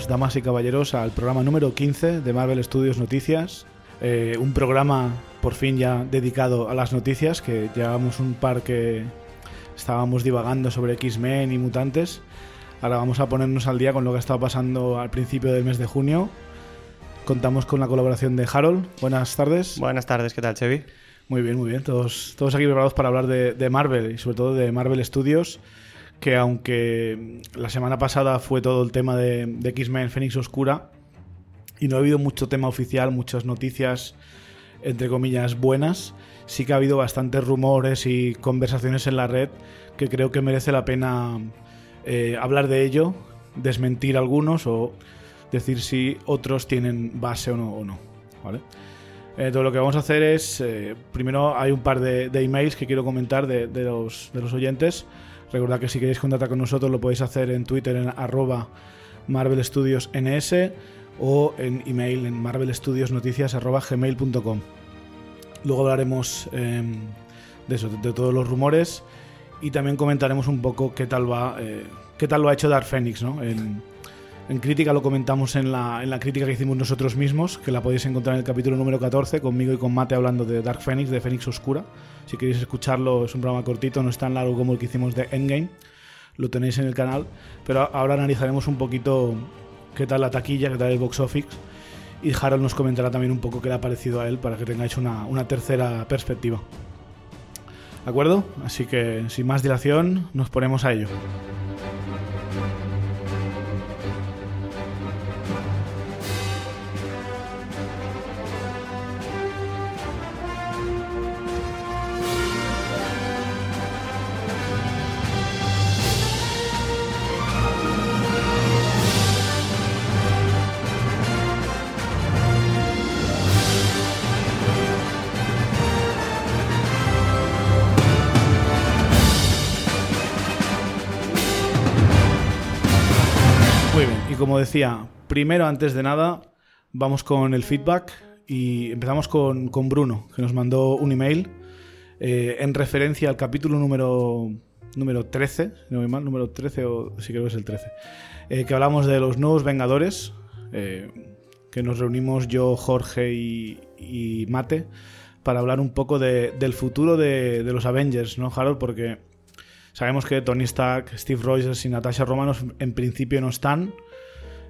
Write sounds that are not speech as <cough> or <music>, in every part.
damas y caballeros, al programa número 15 de Marvel Studios Noticias. Eh, un programa por fin ya dedicado a las noticias, que llevamos un par que estábamos divagando sobre X-Men y mutantes. Ahora vamos a ponernos al día con lo que ha estado pasando al principio del mes de junio. Contamos con la colaboración de Harold. Buenas tardes. Buenas tardes, ¿qué tal, Chevy? Muy bien, muy bien. Todos, todos aquí preparados para hablar de, de Marvel y sobre todo de Marvel Studios que aunque la semana pasada fue todo el tema de, X-Men Fénix Oscura y no ha habido mucho tema oficial, muchas noticias entre comillas buenas, sí que ha habido bastantes rumores y conversaciones en la red que creo que merece la pena eh, hablar de ello, desmentir algunos o decir si otros tienen base o no. Entonces lo que vamos a hacer es, eh, primero hay un par de, emails que quiero comentar de los oyentes. Recordad que si queréis contactar con nosotros lo podéis hacer en Twitter en arroba Marvel Studios NS o en email en marvelstudiosnoticias.gmail.com. Luego hablaremos eh, de eso, de todos los rumores y también comentaremos un poco qué tal va, eh, qué tal lo ha hecho Dark Phoenix, ¿no? En, en, crítica lo comentamos en la, en la crítica que hicimos nosotros mismos, que la podéis encontrar en el capítulo número 14, conmigo y con Mate hablando de Dark Phoenix, de Phoenix Oscura. Si queréis escucharlo, es un programa cortito, no es tan largo como el que hicimos de Endgame. Lo tenéis en el canal. Pero ahora analizaremos un poquito qué tal la taquilla, qué tal el box office. Y Harold nos comentará también un poco qué le ha parecido a él para que tengáis una, una tercera perspectiva. ¿De acuerdo? Así que sin más dilación, nos ponemos a ello. Como decía, primero, antes de nada, vamos con el feedback y empezamos con, con Bruno, que nos mandó un email eh, en referencia al capítulo número, número 13, no me mal, número 13 o sí creo que es el 13, eh, que hablamos de los nuevos Vengadores, eh, que nos reunimos yo, Jorge y, y Mate para hablar un poco de, del futuro de, de, los Avengers, ¿no, Harold? Porque sabemos que Tony Stark, Steve Rogers y Natasha Romanoff en principio no están,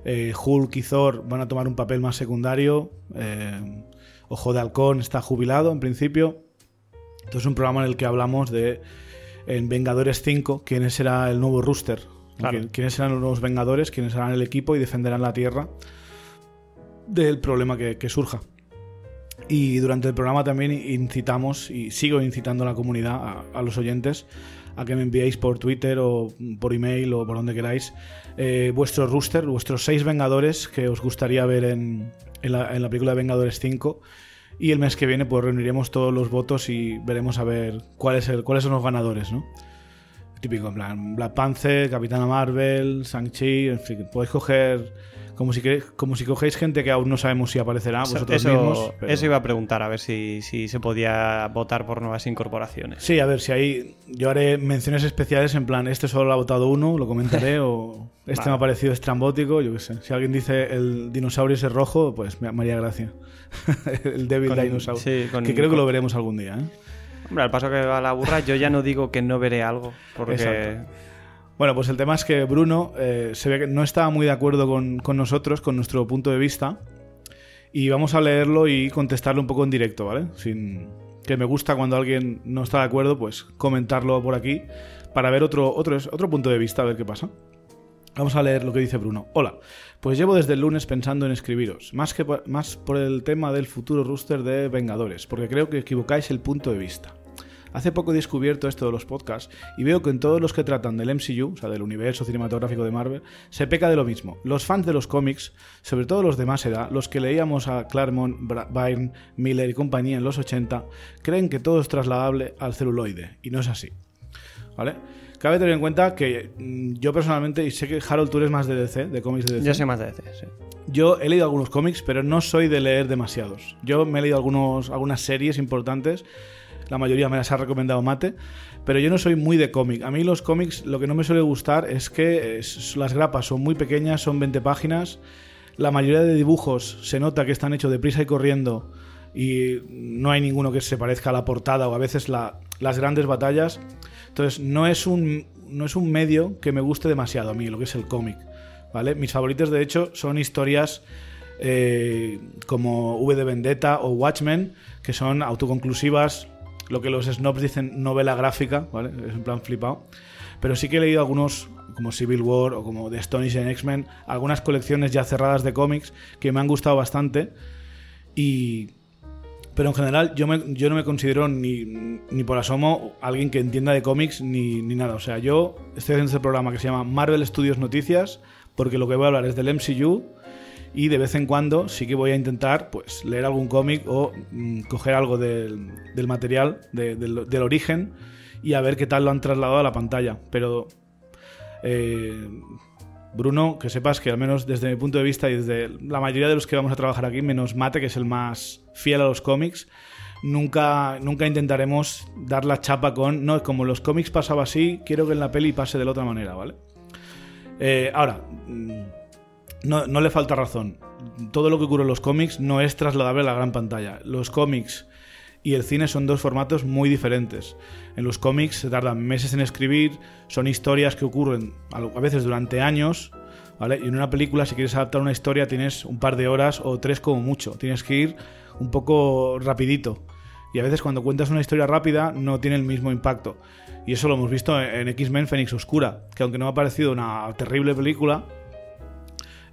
eh, Hulk y Thor van a tomar un papel más secundario. Eh, Ojo de Halcón está jubilado en principio. Entonces es un programa en el que hablamos de en Vengadores 5, quién será el nuevo rooster. Claro. Quiénes serán los nuevos Vengadores, quiénes serán el equipo y defenderán la Tierra del problema que, que surja. Y durante el programa también incitamos y sigo incitando a la comunidad, a, a los oyentes, a que me enviéis por Twitter o por email o por donde queráis eh, vuestro rooster, vuestros seis Vengadores que os gustaría ver en, en, la, película de Vengadores 5. Y el mes que viene pues reuniremos todos los votos y veremos a ver cuál es el, cuáles son los ganadores, ¿no? Típico, en plan, Black Panther, Capitana Marvel, Shang-Chi, en fin, podéis coger como si, como si cogéis gente que aún no sabemos si aparecerá vosotros eso, mismos. Pero... Eso iba a preguntar, a ver si, si, se podía votar por nuevas incorporaciones. Sí, a ver, si hay. Yo haré menciones especiales en plan, este solo lo ha votado uno, lo comentaré, <laughs> o este vale. me ha parecido estrambótico, yo qué sé. Si alguien dice el dinosaurio ese rojo, pues me haría gracia. <laughs> el débil con, dinosaurio. Sí, con, que creo con... que lo veremos algún día, ¿eh? Hombre, al paso que va la burra, yo ya no digo que no veré algo, porque. Exacto. Bueno, pues el tema es que Bruno eh, se ve que no estaba muy de acuerdo con, nosotros, con nuestro punto de vista. Y vamos a leerlo y contestarlo un poco en directo, ¿vale? Sin que me gusta cuando alguien no está de acuerdo, pues comentarlo por aquí para ver otro, otro, otro punto de vista, a ver qué pasa. Vamos a leer lo que dice Bruno. Hola, pues llevo desde el lunes pensando en escribiros, más, que más por el tema del futuro rooster de Vengadores, porque creo que equivocáis el punto de vista. Hace poco he descubierto esto de los podcasts y veo que en todos los que tratan del MCU, o sea, del universo cinematográfico de Marvel, se peca de lo mismo. Los fans de los cómics, sobre todo los de más edad, los que leíamos a Claremont, Byrne, Miller y compañía en los 80, creen que todo es trasladable al celuloide, y no es así. ¿Vale? Cabe tener en cuenta que mm, yo personalmente, y sé que Harold, tú eres más de DC, de cómics de DC. Yo soy más de DC, sí. Yo he leído algunos cómics, pero no soy de leer demasiados. Yo me he leído algunos, algunas series importantes la mayoría me las ha recomendado Mate, pero yo no soy muy de cómic. A mí los cómics lo que no me suele gustar es que las grapas son muy pequeñas, son 20 páginas, la mayoría de dibujos se nota que están hechos deprisa y corriendo y no hay ninguno que se parezca a la portada o a veces las grandes batallas. Entonces no es, un, no es un medio que me guste demasiado a mí, lo que es el cómic. ¿vale? Mis favoritos de hecho son historias eh, como V de Vendetta o Watchmen, que son autoconclusivas, lo que los snobs dicen novela gráfica, ¿vale? Es en plan flipado. Pero sí que he leído algunos, como Civil War o como The Astonishing X-Men, algunas colecciones ya cerradas de cómics que me han gustado bastante. Y. Pero en general, yo, yo no me considero ni, ni por asomo alguien que entienda de cómics ni, ni nada. O sea, yo estoy haciendo este programa que se llama Marvel Studios Noticias, porque lo que voy a hablar es del MCU y de vez en cuando sí que voy a intentar pues leer algún cómic o mm, coger algo del, material, del, origen y a ver qué tal lo han trasladado a la pantalla. Pero eh, Bruno, que sepas que al menos desde mi punto de vista y desde la mayoría de los que vamos a trabajar aquí, menos Mate, que es el más fiel a los cómics, nunca, nunca intentaremos dar la chapa con, no, como los cómics pasaba así, quiero que en la peli pase de la otra manera, ¿vale? Eh, ahora... Mm, no, le falta razón. Todo lo que ocurre en los cómics no es trasladable a la gran pantalla. Los cómics y el cine son dos formatos muy diferentes. En los cómics se tardan meses en escribir, son historias que ocurren a veces durante años. Y en una película, si quieres adaptar una historia, tienes un par de horas o tres como mucho. Tienes que ir un poco rapidito. Y a veces cuando cuentas una historia rápida no tiene el mismo impacto. Y eso lo hemos visto en X-Men Fénix Oscura, que aunque no ha parecido una terrible película,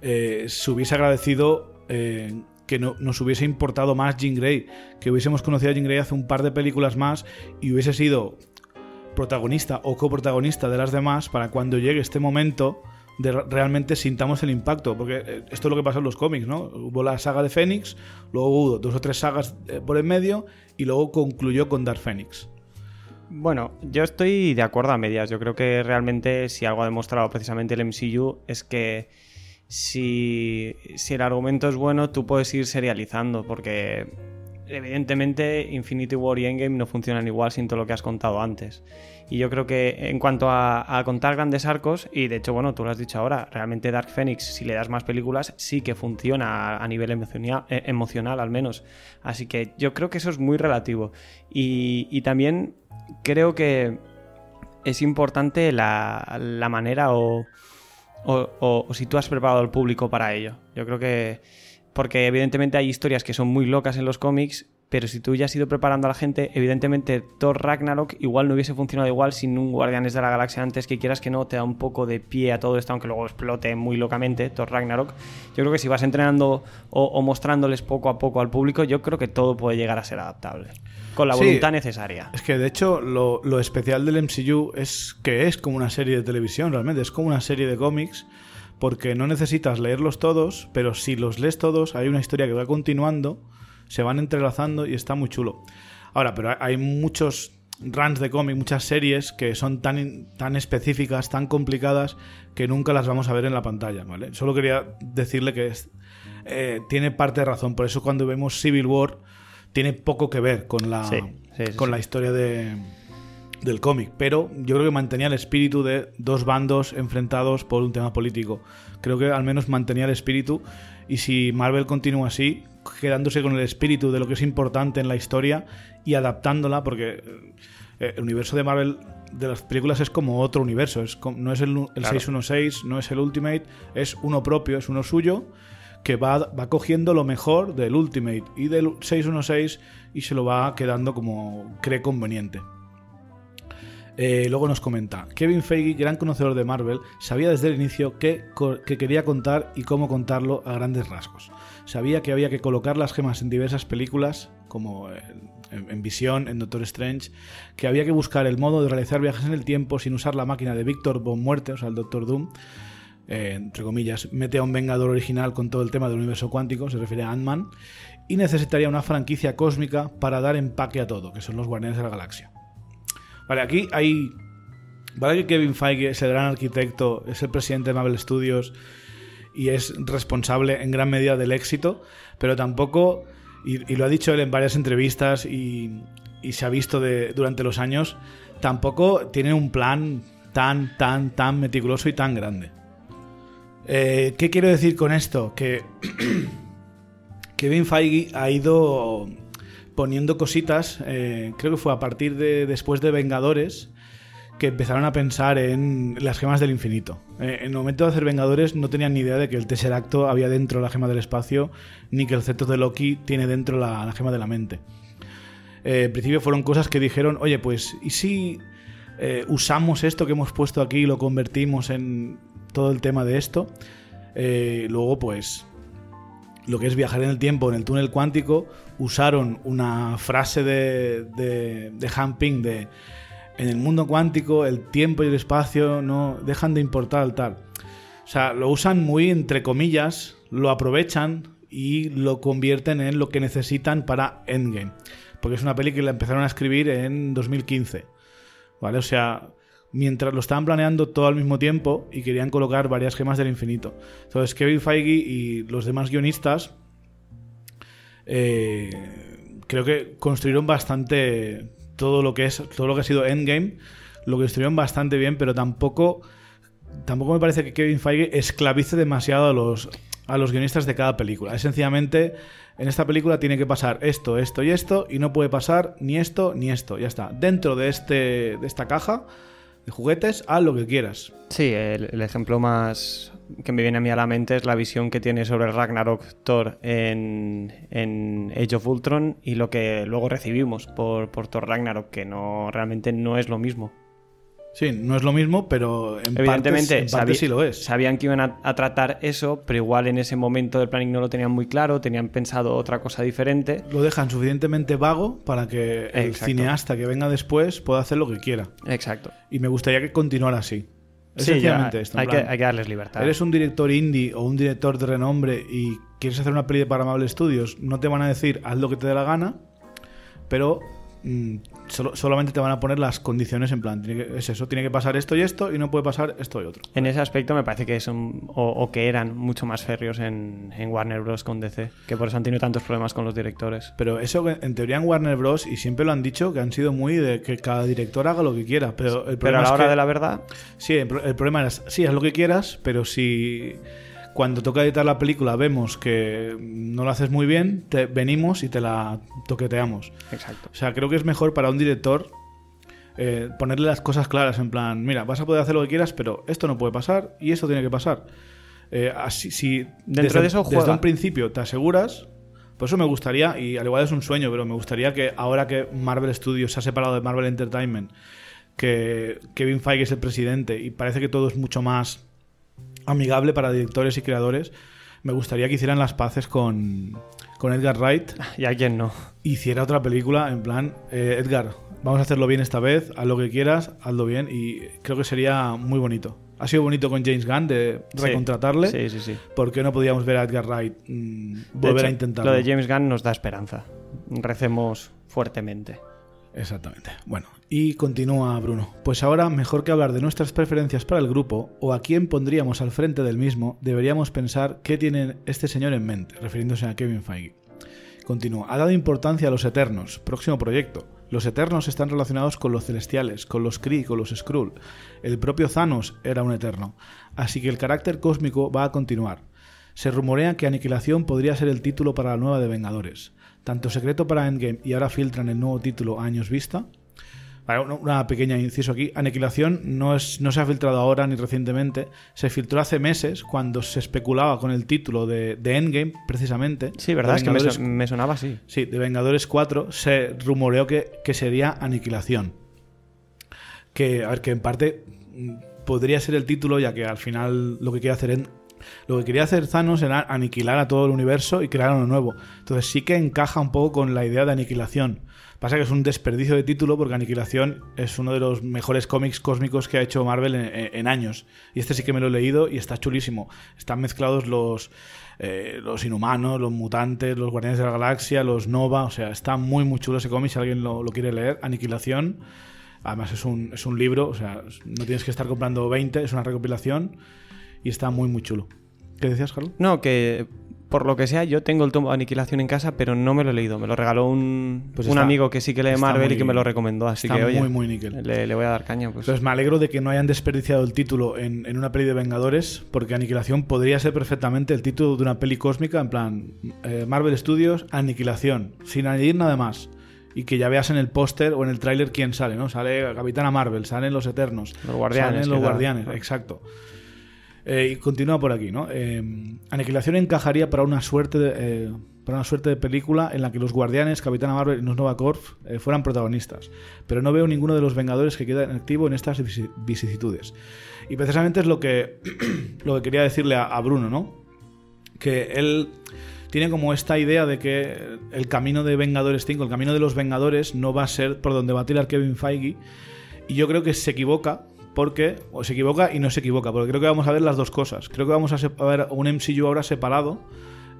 eh, se hubiese agradecido eh, que no, nos hubiese importado más Jean Grey, que hubiésemos conocido a Jean Grey hace un par de películas más y hubiese sido protagonista o coprotagonista de las demás para cuando llegue este momento de realmente sintamos el impacto, porque eh, esto es lo que pasó en los cómics, ¿no? Hubo la saga de Fénix, luego hubo dos o tres sagas por en medio y luego concluyó con Dark Fénix. Bueno, yo estoy de acuerdo a medias. Yo creo que realmente si algo ha demostrado precisamente el MCU es que si, el argumento es bueno, tú puedes ir serializando, porque evidentemente Infinity War y Endgame no funcionan igual sin todo lo que has contado antes. Y yo creo que en cuanto a, contar grandes arcos, y de hecho, bueno, tú lo has dicho ahora, realmente Dark Phoenix, si le das más películas, sí que funciona a, nivel emocional, eh, emocional, al menos. Así que yo creo que eso es muy relativo. Y, también creo que es importante la manera o o, si tú has preparado al público para ello. Yo creo que... Porque evidentemente hay historias que son muy locas en los cómics, pero si tú ya has ido preparando a la gente, evidentemente Thor Ragnarok igual no hubiese funcionado igual sin un Guardianes de la Galaxia antes, que quieras que no, te da un poco de pie a todo esto, aunque luego explote muy locamente Thor Ragnarok. Yo creo que si vas entrenando o mostrándoles poco a poco al público, yo creo que todo puede llegar a ser adaptable con la voluntad necesaria. Es que de hecho lo, especial del MCU es que es como una serie de televisión realmente, es como una serie de cómics porque no necesitas leerlos todos, pero si los lees todos hay una historia que va continuando, se van entrelazando y está muy chulo. Ahora, pero hay muchos runs de cómic, muchas series que son tan, tan específicas, tan complicadas, que nunca las vamos a ver en la pantalla, ¿vale? Solo quería decirle que eh, tiene parte de razón. Por eso cuando vemos Civil War tiene poco que ver con la, con la historia de, del cómic, pero yo creo que mantenía el espíritu de dos bandos enfrentados por un tema político. Creo que al menos mantenía el espíritu. Y si Marvel continúa así, quedándose con el espíritu de lo que es importante en la historia y adaptándola, porque eh, el universo de Marvel de las películas es como otro universo, es no es el, el 616, no es el Ultimate, es uno propio, es uno suyo que va, cogiendo lo mejor del Ultimate y del 616 y se lo va quedando como cree conveniente. Eh, luego nos comenta, Kevin Feige, gran conocedor de Marvel, sabía desde el inicio qué que quería contar y cómo contarlo a grandes rasgos. Sabía que había que colocar las gemas en diversas películas, como en, en, Visión, en Doctor Strange, que había que buscar el modo de realizar viajes en el tiempo sin usar la máquina de Victor Von Muerte, o sea, el Doctor Doom, eh, entre comillas, mete a un Vengador original con todo el tema del universo cuántico, se refiere a Ant-Man, y necesitaría una franquicia cósmica para dar empaque a todo, que son los Guardianes de la Galaxia. Vale, aquí hay... Vale que Kevin Feige es el gran arquitecto, es el presidente de Marvel Studios y es responsable en gran medida del éxito, pero tampoco, y, lo ha dicho él en varias entrevistas y, se ha visto durante los años, tampoco tienen un plan tan, tan, tan meticuloso y tan grande. Eh, ¿Qué quiero decir con esto? Que <clears throat> Kevin Feige ha ido poniendo cositas, eh, creo que fue a partir de después de Vengadores, que empezaron a pensar en las gemas del infinito. Eh, en el momento de hacer Vengadores no tenían ni idea de que el Tesseracto había dentro la gema del espacio, ni que el cetro de Loki tiene dentro la, gema de la mente. Eh, en principio fueron cosas que dijeron, oye, pues, ¿y si usamos esto que hemos puesto aquí y lo convertimos en todo el tema de esto? luego, pues, lo que es viajar en el tiempo, en el túnel cuántico, usaron una frase de, de, de Han Ping de en el mundo cuántico el tiempo y el espacio no dejan de importar al tal. O sea, lo usan muy entre comillas, lo aprovechan y lo convierten en lo que necesitan para Endgame. Porque es una peli que la empezaron a escribir en 2015. ¿Vale? O sea, mientras lo estaban planeando todo al mismo tiempo y querían colocar varias gemas del infinito. Entonces, Kevin Feige y los demás guionistas eh, creo que construyeron bastante todo lo que es todo lo que ha sido Endgame lo construyeron bastante bien, pero tampoco tampoco me parece que Kevin Feige esclavice demasiado a los a los guionistas de cada película. Es sencillamente en esta película tiene que pasar esto, esto y esto y no puede pasar ni esto ni esto, ya está. Dentro de este de esta caja de juguetes, haz lo que quieras. Sí, el ejemplo más que me viene a mí a la mente es la visión que tiene sobre Ragnarok Thor en, en Age of Ultron y lo que luego recibimos por, por Thor Ragnarok, que no realmente no es lo mismo. Sí, no es lo mismo, pero en Evidentemente, sí lo es. Sabían que iban a, tratar eso, pero igual en ese momento del planning no lo tenían muy claro, tenían pensado otra cosa diferente. Lo dejan suficientemente vago para que el cineasta que venga después pueda hacer lo que quiera. Exacto. Y me gustaría que continuara así. Sí, esto. Hay, que, hay, que, darles libertad. Eres un director indie o un director de renombre y quieres hacer una peli para Amable Studios, no te van a decir haz lo que te dé la gana, pero Mm, solamente te van a poner las condiciones en plan, es eso, tiene que pasar esto y esto y no puede pasar esto y otro. En ese aspecto me parece que son, o, que eran mucho más férreos en, Warner Bros. con DC, que por eso han tenido tantos problemas con los directores. Pero eso en teoría en Warner Bros. y siempre lo han dicho, que han sido muy de que cada director haga lo que quiera, pero el problema Pero a la hora de la verdad... Sí, el, el problema es, sí, haz lo que quieras, pero si cuando toca editar la película vemos que no lo haces muy bien, te venimos y te la toqueteamos. Exacto. O sea, creo que es mejor para un director eh, ponerle las cosas claras, en plan, mira, vas a poder hacer lo que quieras, pero esto no puede pasar y esto tiene que pasar. Eh, así, si Dentro desde, de eso desde un principio te aseguras, por eso me gustaría, y al igual es un sueño, pero me gustaría que ahora que Marvel Studios se ha separado de Marvel Entertainment, que Kevin Feige es el presidente y parece que todo es mucho más amigable para directores y creadores, me gustaría que hicieran las paces con, con Edgar Wright. ¿Y a quién no? Hiciera otra película en plan, eh, Edgar, vamos a hacerlo bien esta vez, haz lo que quieras, hazlo bien y creo que sería muy bonito. Ha sido bonito con James Gunn de recontratarle. Sí, sí, sí. porque no podíamos ver a Edgar Wright mm, volver a intentarlo? Lo de James Gunn nos da esperanza. Recemos fuertemente. Exactamente. Bueno, y continúa Bruno. Pues ahora, mejor que hablar de nuestras preferencias para el grupo o a quién pondríamos al frente del mismo, deberíamos pensar qué tiene este señor en mente, refiriéndose a Kevin Feige. Continúa. Ha dado importancia a los Eternos, próximo proyecto. Los Eternos están relacionados con los Celestiales, con los Kree, con los Skrull. El propio Thanos era un Eterno. Así que el carácter cósmico va a continuar. Se rumorea que Aniquilación podría ser el título para la nueva de Vengadores. Tanto secreto para Endgame y ahora filtran el nuevo título a años vista, una pequeña inciso aquí. Aniquilación no, es, no se ha filtrado ahora ni recientemente. Se filtró hace meses cuando se especulaba con el título de, Endgame, precisamente. Sí, ¿verdad? Es que me, sonaba así. Sí, de Vengadores 4 se rumoreó que, sería Aniquilación. Que, a ver, que en parte mm, podría ser el título, ya que al final lo que quiere hacer en, lo que quería hacer Thanos era aniquilar a todo el universo y crear uno nuevo. Entonces sí que encaja un poco con la idea de aniquilación. Pasa que es un desperdicio de título porque Aniquilación es uno de los mejores cómics cósmicos que ha hecho Marvel en, años. Y este sí que me lo he leído y está chulísimo. Están mezclados los, eh, los inhumanos, los mutantes, los guardianes de la galaxia, los Nova. O sea, está muy, muy chulo ese cómic si alguien lo, quiere leer. Aniquilación. Además es un, es un libro, o sea, no tienes que estar comprando 20, es una recopilación y está muy, muy chulo. ¿Qué decías, Carlos? No, que por lo que sea, yo tengo el tomo de Aniquilación en casa, pero no me lo he leído. Me lo regaló un, Pues un está- amigo que sí que lee Marvel muy- y que me lo recomendó. Así está que, oye, muy, muy níquel. le, le voy a dar caña. Pues. Entonces me alegro de que no hayan desperdiciado el título en, en una peli de Vengadores, porque Aniquilación podría ser perfectamente el título de una peli cósmica, en plan eh, Marvel Studios, Aniquilación, sin añadir nada más. Y que ya veas en el póster o en el tráiler quién sale, ¿no? Sale Capitana Marvel, salen los Eternos, Los Guardianes, salen los. Guardianes, exacto. Eh, y continúa por aquí, ¿no? Eh, Aniquilación encajaría para una suerte de, eh, para una suerte de película en la que los Guardianes, Capitana Marvel y los Nova Corps eh, fueran protagonistas. Pero no veo ninguno de los Vengadores que queda en activo en estas vicisitudes. Y precisamente es lo que, <clears throat> lo que quería decirle a, a Bruno, ¿no? Que él tiene como esta idea de que el camino de Vengadores 5, el camino de los Vengadores, no va a ser por donde va a tirar Kevin Feige. Y yo creo que se equivoca, porque, o se equivoca y no se equivoca, porque creo que vamos a ver las dos cosas. Creo que vamos a, ver un MCU ahora separado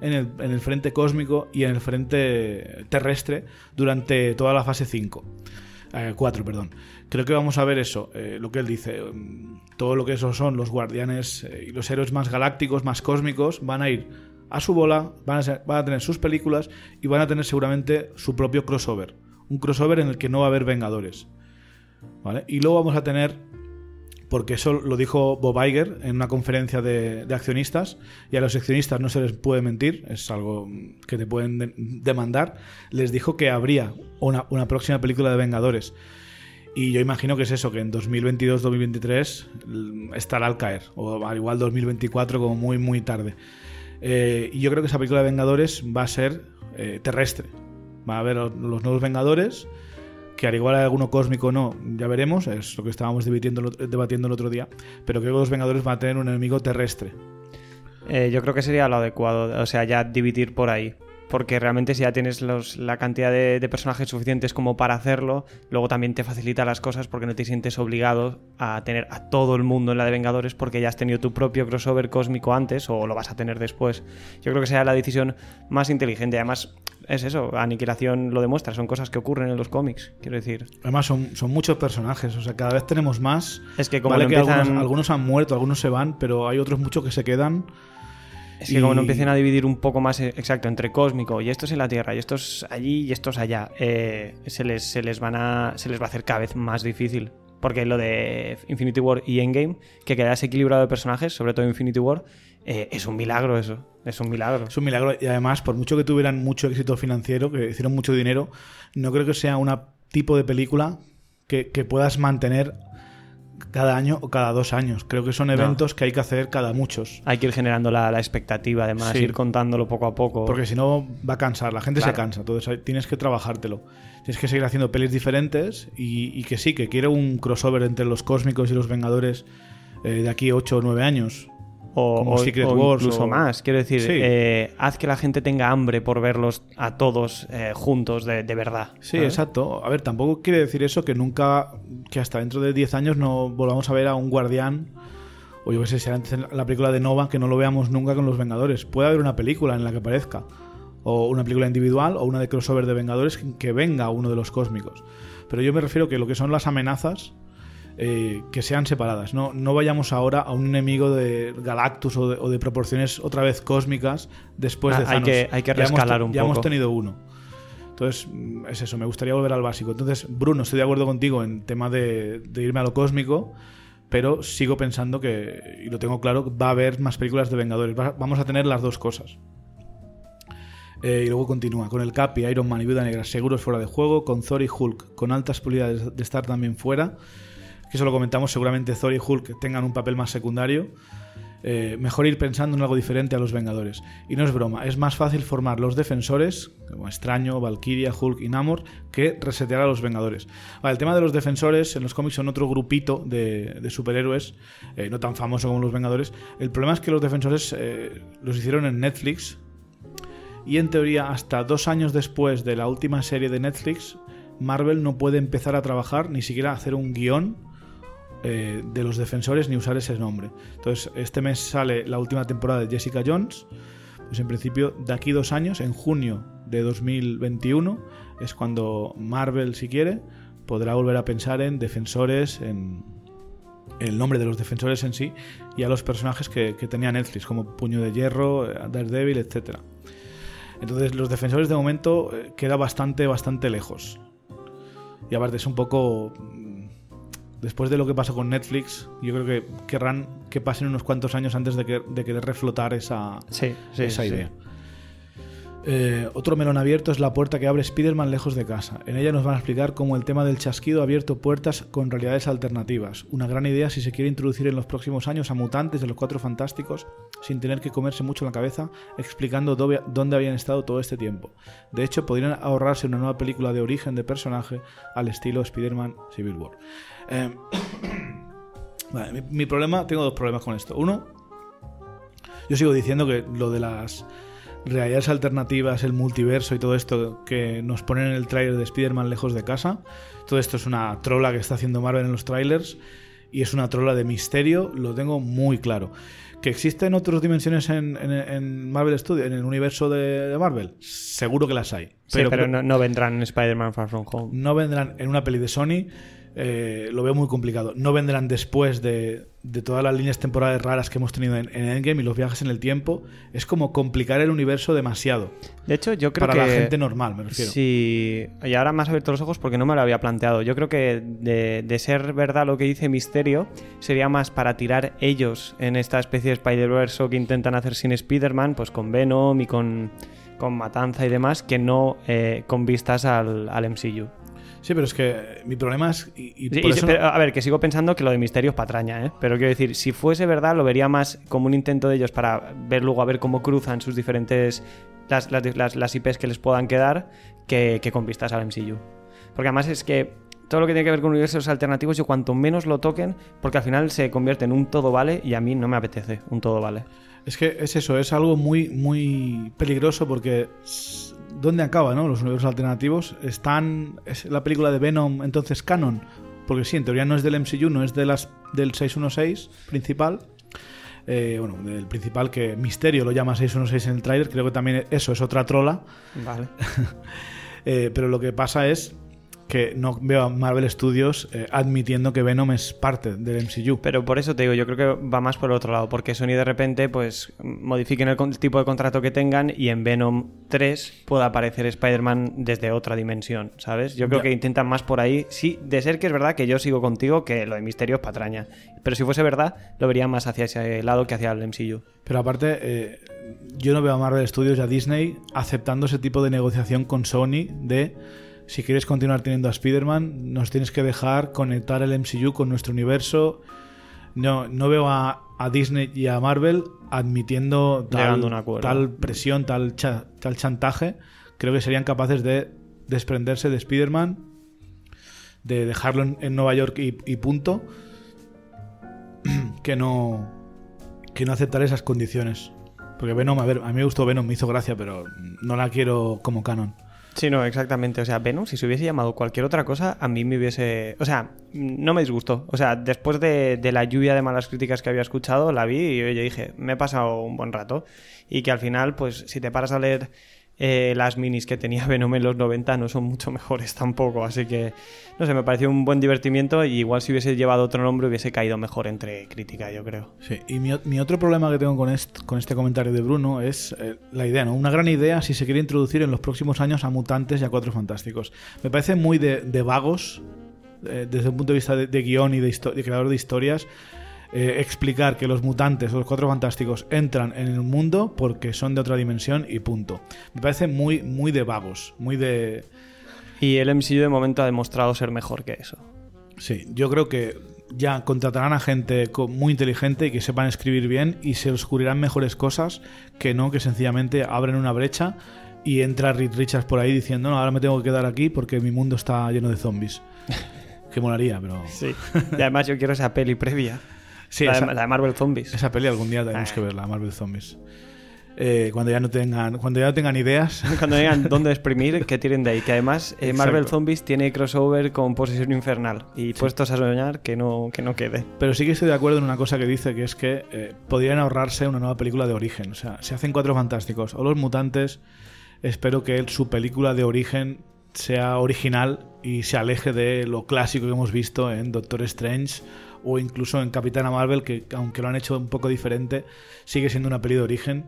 en el, en el frente cósmico y en el frente terrestre durante toda la fase 5. 4, perdón. Creo que vamos a ver eso, eh, lo que él dice. mm, Todo lo que esos son los guardianes eh, y los héroes más galácticos, más cósmicos, van a ir a su bola, van a, van a tener sus películas y van a tener seguramente su propio crossover. Un crossover en el que no va a haber vengadores. ¿Vale? Y luego vamos a tener porque eso lo dijo Bob Iger en una conferencia de, de accionistas, y a los accionistas no se les puede mentir, es algo que te pueden de- demandar, les dijo que habría una, una próxima película de Vengadores. Y yo imagino que es eso, que en 2022-2023 mm, estará al caer, o al igual 2024 como muy, muy tarde. Eh, y yo creo que esa película de Vengadores va a ser eh, terrestre. Va a haber los los nuevos Vengadores, que al igual hay alguno cósmico no, ya veremos, es lo que estábamos debatiendo, el otro día, pero creo que los Vengadores van a tener un enemigo terrestre. Eh, yo creo que sería lo adecuado, o sea, ya dividir por ahí. Porque realmente si ya tienes la cantidad de, de personajes suficientes como para hacerlo, luego también te facilita las cosas porque no te sientes obligado a tener a todo el mundo en la de Vengadores porque ya has tenido tu propio crossover cósmico antes o lo vas a tener después. Yo creo que sería la decisión más inteligente. Además, es eso, Aniquilación lo demuestra, son cosas que ocurren en los cómics, quiero decir. Además son, son muchos personajes, o sea, cada vez tenemos más. Es que como Vale no que empiezan... algunos, algunos han muerto, algunos se van, pero hay otros muchos que se quedan. Es que como no empiecen a dividir un poco más eh, exacto entre cósmico y estos en la Tierra y estos allí y estos allá, eh, se, les, se, les van a, se les va a hacer cada vez más difícil. Porque lo de Infinity War y Endgame, que quedase equilibrado de personajes, sobre todo Infinity War, eh, es un milagro eso. Es un milagro. Es un milagro. Y además, por mucho que tuvieran mucho éxito financiero, que hicieron mucho dinero, no creo que sea un tipo de película que, que puedas mantener cada año o cada dos años. Creo que son eventos que hay que hacer cada muchos. Hay que ir generando la, la expectativa, además, Sí. ir contándolo poco a poco. Porque si no va a cansar, la gente Claro. se cansa, entonces tienes que trabajártelo. Tienes que seguir haciendo pelis diferentes y, y que sí, que quiero un crossover entre los cósmicos y los vengadores eh, de aquí 8 o 9 años. O, como o- Secret o Wars incluso o- más. Quiero decir, Sí. eh, haz que la gente tenga hambre por verlos a todos eh, juntos de, de verdad. Sí, ¿sabes? exacto. A ver, tampoco quiere decir eso que nunca, que hasta dentro de 10 años no volvamos a ver a un guardián, o yo qué sé, si antes la película de Nova, que no lo veamos nunca con los Vengadores. Puede haber una película en la que aparezca, o una película individual, o una de crossover de Vengadores, que- que venga uno de los cósmicos. Pero yo me refiero que lo que son las amenazas, eh, que sean separadas. No, no vayamos ahora a un enemigo de Galactus o de, o de proporciones otra vez cósmicas después de Ah, hay Thanos. que- hay que Ya hemos rescalar un Ya hemos poco. tenido uno. Entonces, es eso, me gustaría volver al básico. Entonces, Bruno, estoy de acuerdo contigo en tema de, de irme a lo cósmico, pero sigo pensando que, y lo tengo claro, va a haber más películas de Vengadores. Va- vamos a tener las dos cosas. Eh, y luego continúa con el Capi, Iron Man y Viuda Negra seguros fuera de juego, con Thor y Hulk con altas probabilidades de estar también fuera. Que eso lo comentamos, seguramente Thor y Hulk tengan un papel más secundario. Eh, mejor ir pensando en algo diferente a los Vengadores. Y no es broma, es más fácil formar los defensores, como Extraño, Valkyria, Hulk y Namor, que resetear a los Vengadores. El tema de los defensores en los cómics son otro grupito de, de superhéroes, eh, no tan famoso como los Vengadores. El problema es que los defensores eh, los hicieron en Netflix, y en teoría hasta dos años después de la última serie de Netflix, Marvel no puede empezar a trabajar ni siquiera hacer un guion eh, de los defensores ni usar ese nombre. Entonces, este mes sale la última temporada de Jessica Jones. Pues en principio, de aquí dos años, en junio de 2021, es cuando Marvel, si quiere, podrá volver a pensar en defensores, en, el nombre de los defensores en sí y a los personajes que, que tenía Netflix, como Puño de Hierro, Daredevil, etc. Entonces, los defensores de momento eh, queda bastante, bastante lejos. Y aparte es un poco... Después de lo que pasó con Netflix, yo creo que querrán que pasen unos cuantos años antes de, que, de querer reflotar esa, Sí, sí, esa sí. Eh, otro melón abierto es la puerta que abre Spider-Man lejos de casa. En ella nos van a explicar cómo el tema del chasquido ha abierto puertas con realidades alternativas. Una gran idea si se quiere introducir en los próximos años a mutantes de los cuatro fantásticos sin tener que comerse mucho la cabeza explicando dónde habían estado todo este tiempo. De hecho, podrían ahorrarse una nueva película de origen de personaje al estilo Spider-Man Civil War. Eh, <coughs> vale, mi problema, tengo dos problemas con esto. Uno, yo sigo diciendo que lo de las realidades alternativas, el multiverso y todo esto que nos ponen en el tráiler de Spider-Man lejos de casa, todo esto es una trola que está haciendo Marvel en los trailers y es una trola de misterio, lo tengo muy claro. ¿Que existen otras dimensiones en, en- en Marvel Studios, en el universo de, de Marvel? Seguro que las hay. Sí, pero, creo- no, no vendrán en Spider-Man Far From Home. no vendrán en una peli de Sony, eh, lo veo muy complicado. No vendrán después de, de todas las líneas temporales raras que hemos tenido en, en Endgame y los viajes en el tiempo. Es como complicar el universo demasiado. De hecho, yo creo para que... la gente normal, me refiero. Sí, y ahora me has abierto los ojos porque no me lo había planteado. Yo creo que de, de ser verdad lo que dice Misterio, sería más para tirar ellos en esta especie de Spider-Verse que intentan hacer sin Spider-Man, pues con Venom y con, con Matanza y demás, que no eh, con vistas al, al MCU. Sí, pero es que mi problema es. Y, y Sí, por y- eso pero, no- a ver, que sigo pensando que lo de Misterio es patraña, ¿eh? Pero quiero decir, si fuese verdad, lo vería más como un intento de ellos para ver luego a ver cómo cruzan sus diferentes. las, las, las- las IPs que les puedan quedar que, que con vistas al MCU. Porque además es que todo lo que tiene que ver con universos alternativos, yo cuanto menos lo toquen, porque al final se convierte en un todo vale y a mí no me apetece un todo vale. Es que es eso, es algo muy, muy peligroso porque. ¿Dónde acaba, no? Los universos alternativos están. ¿Es la película de Venom entonces canon? Porque sí, en teoría no es del MCU, no es de las, del 616 principal. Eh, bueno, del principal que Misterio lo llama 616 en el tráiler. Creo que también eso es otra trola. Vale. <laughs> Eh, pero lo que pasa es que no veo a Marvel Studios eh, admitiendo que Venom es parte del MCU. Pero por eso te digo, yo creo que va más por el otro lado, porque Sony de repente pues modifiquen el, tipo de contrato que tengan y en Venom 3 pueda aparecer Spider-Man desde otra dimensión, ¿sabes? Yo creo Ya. que intentan más por ahí. Sí, de ser que es verdad que yo sigo contigo que lo de Misterio es patraña. Pero si fuese verdad, lo vería más hacia ese lado que hacia el MCU. Pero aparte, eh, yo no veo a Marvel Studios y a Disney aceptando ese tipo de negociación con Sony de si quieres continuar teniendo a Spider-Man, nos tienes que dejar conectar el MCU con nuestro universo. No, no veo a, a Disney y a Marvel admitiendo tal, tal presión, tal, cha- tal chantaje. Creo que serían capaces de desprenderse de Spider-Man, de dejarlo en, en Nueva York y, y punto. <clears throat> que no que no aceptar esas condiciones. Porque Venom, a ver, a mí me gustó Venom, me hizo gracia, pero no la quiero como canon. Sí, no, exactamente. O sea, Venom, si se hubiese llamado cualquier otra cosa, a mí me hubiese. O sea, no me disgustó. O sea, después de, de la lluvia de malas críticas que había escuchado, la vi y yo dije, me he pasado un buen rato. Y que al final, pues, si te paras a leer eh, las minis que tenía <laughs> Venom en los 90, no son mucho mejores tampoco. Así que, no sé, me pareció un buen divertimiento. Y igual si hubiese llevado otro nombre, hubiese caído mejor entre crítica, yo creo. Sí, y mi, otro problema que tengo con, est- con este comentario de Bruno es eh, la idea, ¿no? Una gran idea si se quiere introducir en los próximos años a mutantes y a cuatro fantásticos. Me parece muy de, vagos, eh, desde el punto de vista de, de guion y de, de creador de historias, eh, explicar que los mutantes o los cuatro fantásticos entran en el mundo porque son de otra dimensión y punto. Me parece muy, muy de vagos, muy de... Y el MCU de momento ha demostrado ser mejor que eso. Sí, yo creo que ya contratarán a gente muy inteligente y que sepan escribir bien y se les ocurrirán mejores cosas que no que sencillamente abren una brecha y entra Reed Richards por ahí diciendo, no, ahora me tengo que quedar aquí porque mi mundo está lleno de zombies. <laughs> que molaría, pero... Sí. Y además yo quiero esa peli previa. Sí, la, esa, de, la de Marvel Zombies. esa peli algún día tenemos Ay. que verla, Marvel Zombies. Eh, cuando ya no tengan cuando ya no tengan ideas <laughs> Cuando digan dónde exprimir, que tiren de ahí. Que además eh, Marvel. Zombies tiene crossover con Posesión Infernal. Y puestos a soñar, que no, que no quede. Pero sí que estoy de acuerdo en una cosa que dice, que es que eh, podrían ahorrarse una nueva película de origen. O sea, se hacen cuatro fantásticos o los mutantes, espero que su película de origen sea original y se aleje de lo clásico que hemos visto en Doctor Strange o incluso en Capitana Marvel, que aunque lo han hecho un poco diferente, sigue siendo una peli de origen.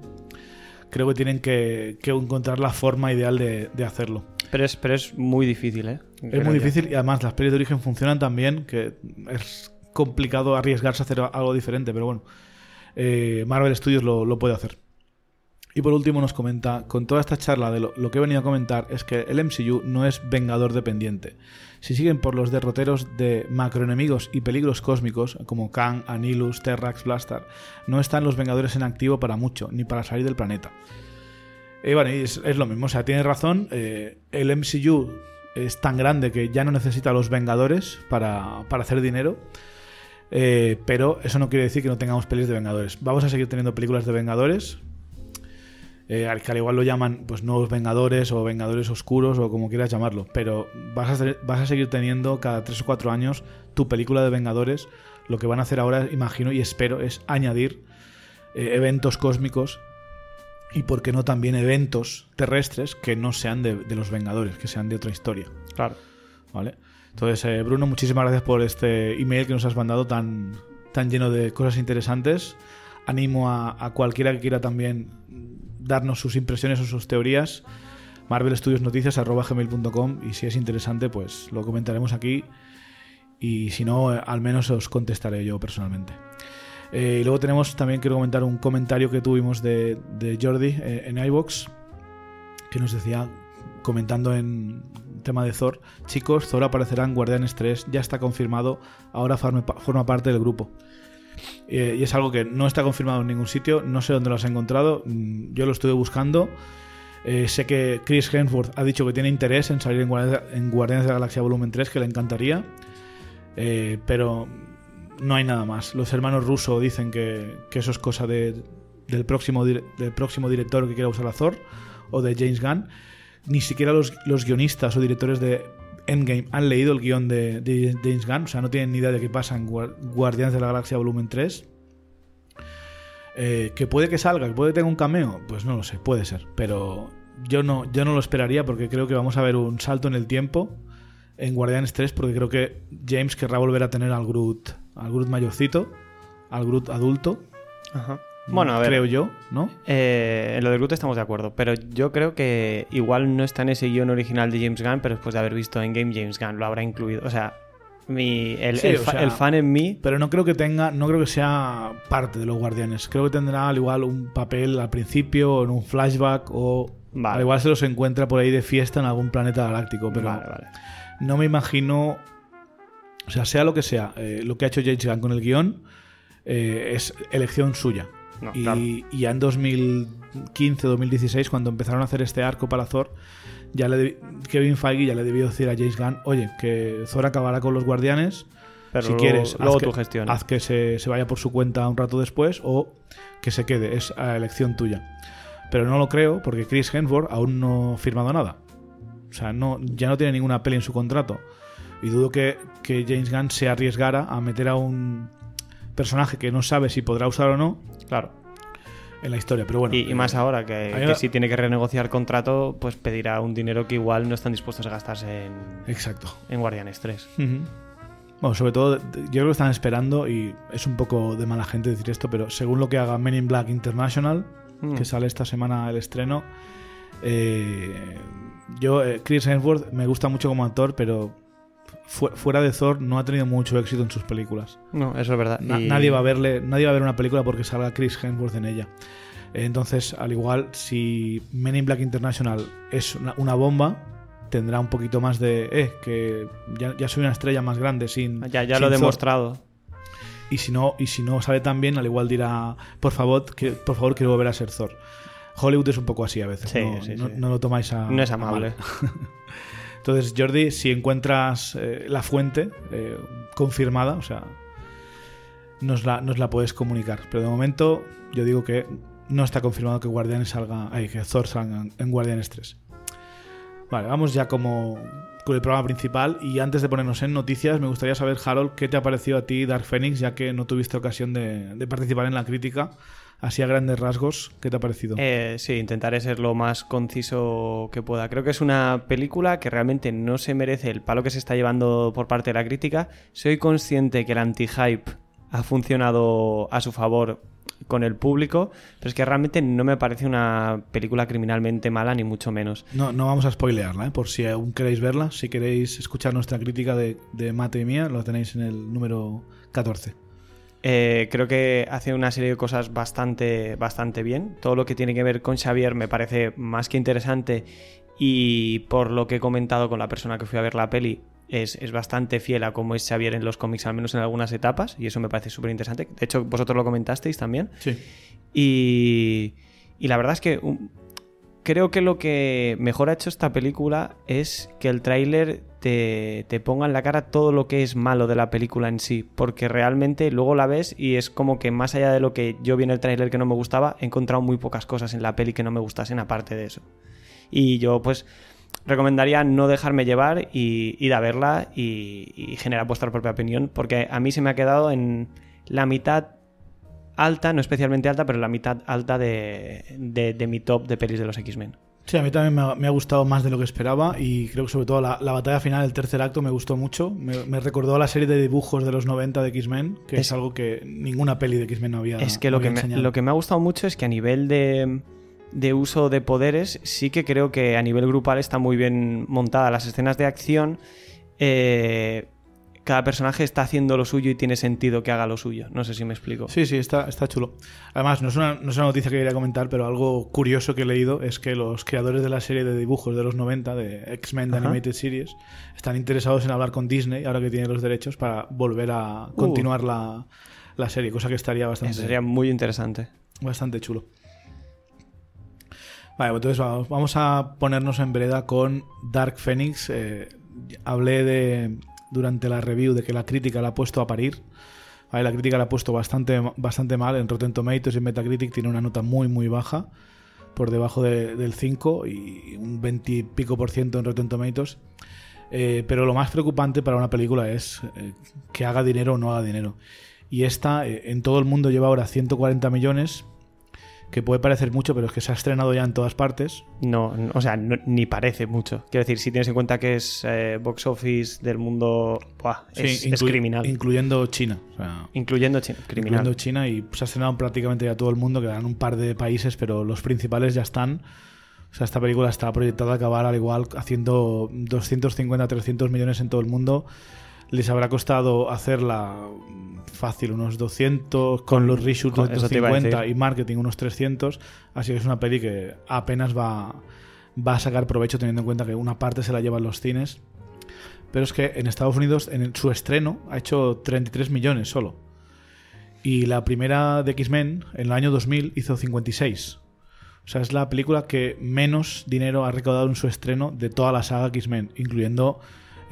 Creo que tienen que, que encontrar la forma ideal de, de hacerlo. Pero es, pero es muy difícil, ¿eh? Es Creo muy difícil y además las pelis de origen funcionan tan bien que es complicado arriesgarse a hacer algo diferente, pero bueno, eh, Marvel Studios lo, lo puede hacer. Y por último nos comenta, con toda esta charla de lo, que he venido a comentar es que el MCU no es vengador dependiente. Si siguen por los derroteros de macroenemigos y peligros cósmicos, como Kang, Anilus, Terrax, Blastar, no están los vengadores en activo para mucho, ni para salir del planeta. Y bueno, es, es lo mismo, o sea, tiene razón, eh, el MCU es tan grande que ya no necesita los Vengadores para, para hacer dinero. Eh, pero eso no quiere decir que no tengamos pelis de Vengadores. Vamos a seguir teniendo películas de Vengadores. Eh, al que al igual lo llaman pues nuevos Vengadores o Vengadores Oscuros o como quieras llamarlo. Pero vas a, vas a seguir teniendo cada 3 o 4 años tu película de Vengadores. Lo que van a hacer ahora, imagino y espero, es añadir eh, eventos cósmicos y por qué no también eventos terrestres que no sean de, de los Vengadores, que sean de otra historia. Claro. ¿Vale? Entonces, eh, Bruno, muchísimas gracias por este email que nos has mandado tan, tan lleno de cosas interesantes. Animo a, a cualquiera que quiera también darnos sus impresiones o sus teorías. marvelstudiosnoticias.gmail.com y si es interesante, pues lo comentaremos aquí. Y si no, al menos os contestaré yo personalmente. Eh, y luego tenemos también, quiero comentar un comentario que tuvimos de, de Jordi eh, en iVox, que nos decía, comentando en tema de Thor, chicos, Thor aparecerá en Guardianes 3, ya está confirmado, ahora forma parte del grupo. Eh, y es algo que no está confirmado en ningún sitio, no sé dónde lo has encontrado, mm, yo lo estuve buscando. Eh, sé que Chris Hemsworth ha dicho que tiene interés en salir en Guardianes, de la Galaxia Volumen 3, que le encantaría. Eh, pero no hay nada más. Los hermanos Russo dicen que, eso es cosa de- del, próximo, del próximo director que quiera usar a Thor o de James Gunn. Ni siquiera los, los guionistas o directores de Endgame han leído el guion de, James Gunn, o sea, no tienen ni idea de qué pasa en Guar- Guardianes de la Galaxia Volumen 3. Eh, que puede que salga, que puede que tenga un cameo, pues no lo sé, puede ser, pero yo no, yo no lo esperaría porque creo que vamos a ver un salto en el tiempo en Guardianes 3 porque creo que James querrá volver a tener al Groot, al Groot mayorcito, al Groot adulto, Ajá. Bueno, a ver. creo yo, ¿no? Eh, en lo del Groot estamos de acuerdo, pero yo creo que igual no está en ese guion original de James Gunn, pero después de haber visto en Game James Gunn lo habrá incluido. O sea, mi, el, Sí, el o fa- sea- el fan en mí. Pero no creo que tenga, no creo que sea parte de los Guardianes. Creo que tendrá al igual un papel al principio, o en un flashback, o Vale. al igual se los encuentra por ahí de fiesta en algún planeta galáctico. Pero Vale, vale. no me imagino. O sea, sea lo que sea, eh, lo que ha hecho James Gunn con el guion eh, es elección suya. No, y, claro. y ya en 2015-2016, cuando empezaron a hacer este arco para Thor, ya le Kevin Feige ya le debió decir a James Gunn: Oye, que Thor acabará con los Guardianes. Pero si luego- quieres, luego haz que, gestión. haz que se, se vaya por su cuenta un rato después o que se quede. Es a elección tuya. Pero no lo creo porque Chris Hemsworth aún no ha firmado nada. O sea, no, ya no tiene ninguna peli en su contrato. Y dudo que, que James Gunn se arriesgara a meter a un personaje que no sabe si podrá usar o no Claro. en la historia. Pero bueno, Y, y más ahora, que, si tiene que renegociar contrato, pues pedirá un dinero que igual no están dispuestos a gastarse en, Exacto. en Guardianes 3. Ujú. Bueno, sobre todo, yo creo que están esperando, y es un poco de mala gente decir esto, pero según lo que haga Men in Black International, Mm. que sale esta semana el estreno, eh, yo, eh, Chris Hemsworth me gusta mucho como actor, pero fu- fuera de Thor no ha tenido mucho éxito en sus películas. No, eso es verdad. Na- Y- Nadie va a verle, nadie va a ver una película porque salga Chris Hemsworth en ella. Entonces, al igual, si Men in Black International es una, una bomba, tendrá un poquito más de, eh, que ya, ya soy una estrella más grande sin. Ya, ya sin lo he Thor". demostrado. Y si no, y si no sale tan bien, al igual dirá, por favor, que, por favor, quiero volver a ser Thor. Hollywood es un poco así a veces. Sí, no, sí, no- sí. no lo tomáis a. No es amable. <laughs> Entonces, Jordi, si encuentras eh, la fuente eh, confirmada, o sea, nos la, nos la puedes comunicar. Pero de momento, yo digo que no está confirmado que Guardianes salga. Ay, que Thor salga en- Guardianes 3. Vale, vamos ya como con el programa principal. Y antes de ponernos en noticias, me gustaría saber, Harold, qué te ha parecido a ti Dark Phoenix, ya que no tuviste ocasión de participar en la crítica. Así a grandes rasgos, ¿qué te ha parecido? Eh, sí, intentaré ser lo más conciso que pueda. Creo que es una película que realmente no se merece el palo que se está llevando por parte de la crítica. Soy consciente que el anti-hype ha funcionado a su favor con el público, pero es que realmente no me parece una película criminalmente mala, ni mucho menos. No, no vamos a spoilearla, ¿eh? por si aún queréis verla. Si queréis escuchar nuestra crítica de, de Mate y mía, lo tenéis en el número 14. Eh, creo que hace una serie de cosas bastante, bastante bien. Todo lo que tiene que ver con Xavier me parece más que interesante y por lo que he comentado con la persona que fui a ver la peli, es, es, bastante fiel a cómo es Xavier en los cómics, al menos en algunas etapas, y eso me parece súper interesante. De hecho, vosotros lo comentasteis también. Sí. Y, y la verdad es que um, creo que lo que mejor ha hecho esta película es que el tráiler te, ponga en la cara todo lo que es malo de la película en sí, porque realmente luego la ves y es como que más allá de lo que yo vi en el tráiler que no me gustaba, he encontrado muy pocas cosas en la peli que no me gustasen aparte de eso. Y yo pues recomendaría no dejarme llevar y ir a verla y, generar vuestra propia opinión, porque a mí se me ha quedado en la mitad alta, no especialmente alta, pero la mitad alta de, de mi top de pelis de los X-Men. Sí, a mí también me ha, me ha, gustado más de lo que esperaba y creo que sobre todo la, la batalla final del tercer acto me gustó mucho. Me, me, recordó a la serie de dibujos de los 90 de X-Men, que es, es, algo que ninguna peli de X-Men no había Es que, no lo, que había me, lo que me ha gustado mucho es que a nivel de, de uso de poderes sí que creo que a nivel grupal está muy bien montada. Las escenas de acción... Eh, cada personaje está haciendo lo suyo y tiene sentido que haga lo suyo. No sé si me explico. Sí, sí, está, está chulo. Además, no es, una, no es una noticia que quería comentar, pero algo curioso que he leído es que los creadores de la serie de dibujos de los 90, de X-Men de Animated Series, están interesados en hablar con Disney, ahora que tiene los derechos, para volver a uh. continuar la, la, serie, cosa que estaría bastante... Eso sería muy interesante. Bastante chulo. Vale, pues entonces vamos, vamos a ponernos en vereda con Dark Phoenix. Eh, hablé de durante la review de que la crítica la ha puesto a parir. Vale, la crítica la ha puesto bastante, bastante mal. En Rotten Tomatoes y en Metacritic tiene una nota muy, muy baja, por debajo de, del 5 y un 20 y pico por ciento en Rotten Tomatoes. Eh, pero lo más preocupante para una película es eh, que haga dinero o no haga dinero. Y esta eh, en todo el mundo lleva ahora 140 millones, que puede parecer mucho, pero es que se ha estrenado ya en todas partes. No, no o sea, no, ni parece mucho. Quiero decir, si tienes en cuenta que es eh, box office del mundo, buah, sí, es, inclu es, criminal. Incluyendo China. O sea, incluyendo China, criminal. Incluyendo China y se ha estrenado prácticamente ya todo el mundo, quedan un par de países, pero los principales ya están. O sea, esta película está proyectada a acabar al igual haciendo 250, 300 millones en todo el mundo. Les habrá costado hacerla fácil, unos 200, con los reshoots 250 y marketing unos 300. Así que es una peli que apenas va, va a sacar provecho teniendo en cuenta que una parte se la llevan los cines. Pero es que en Estados Unidos, en su estreno, ha hecho 33 millones solo. Y la primera de X-Men, en el año 2000, hizo 56. O sea, es la película que menos dinero ha recaudado en su estreno de toda la saga X-Men, incluyendo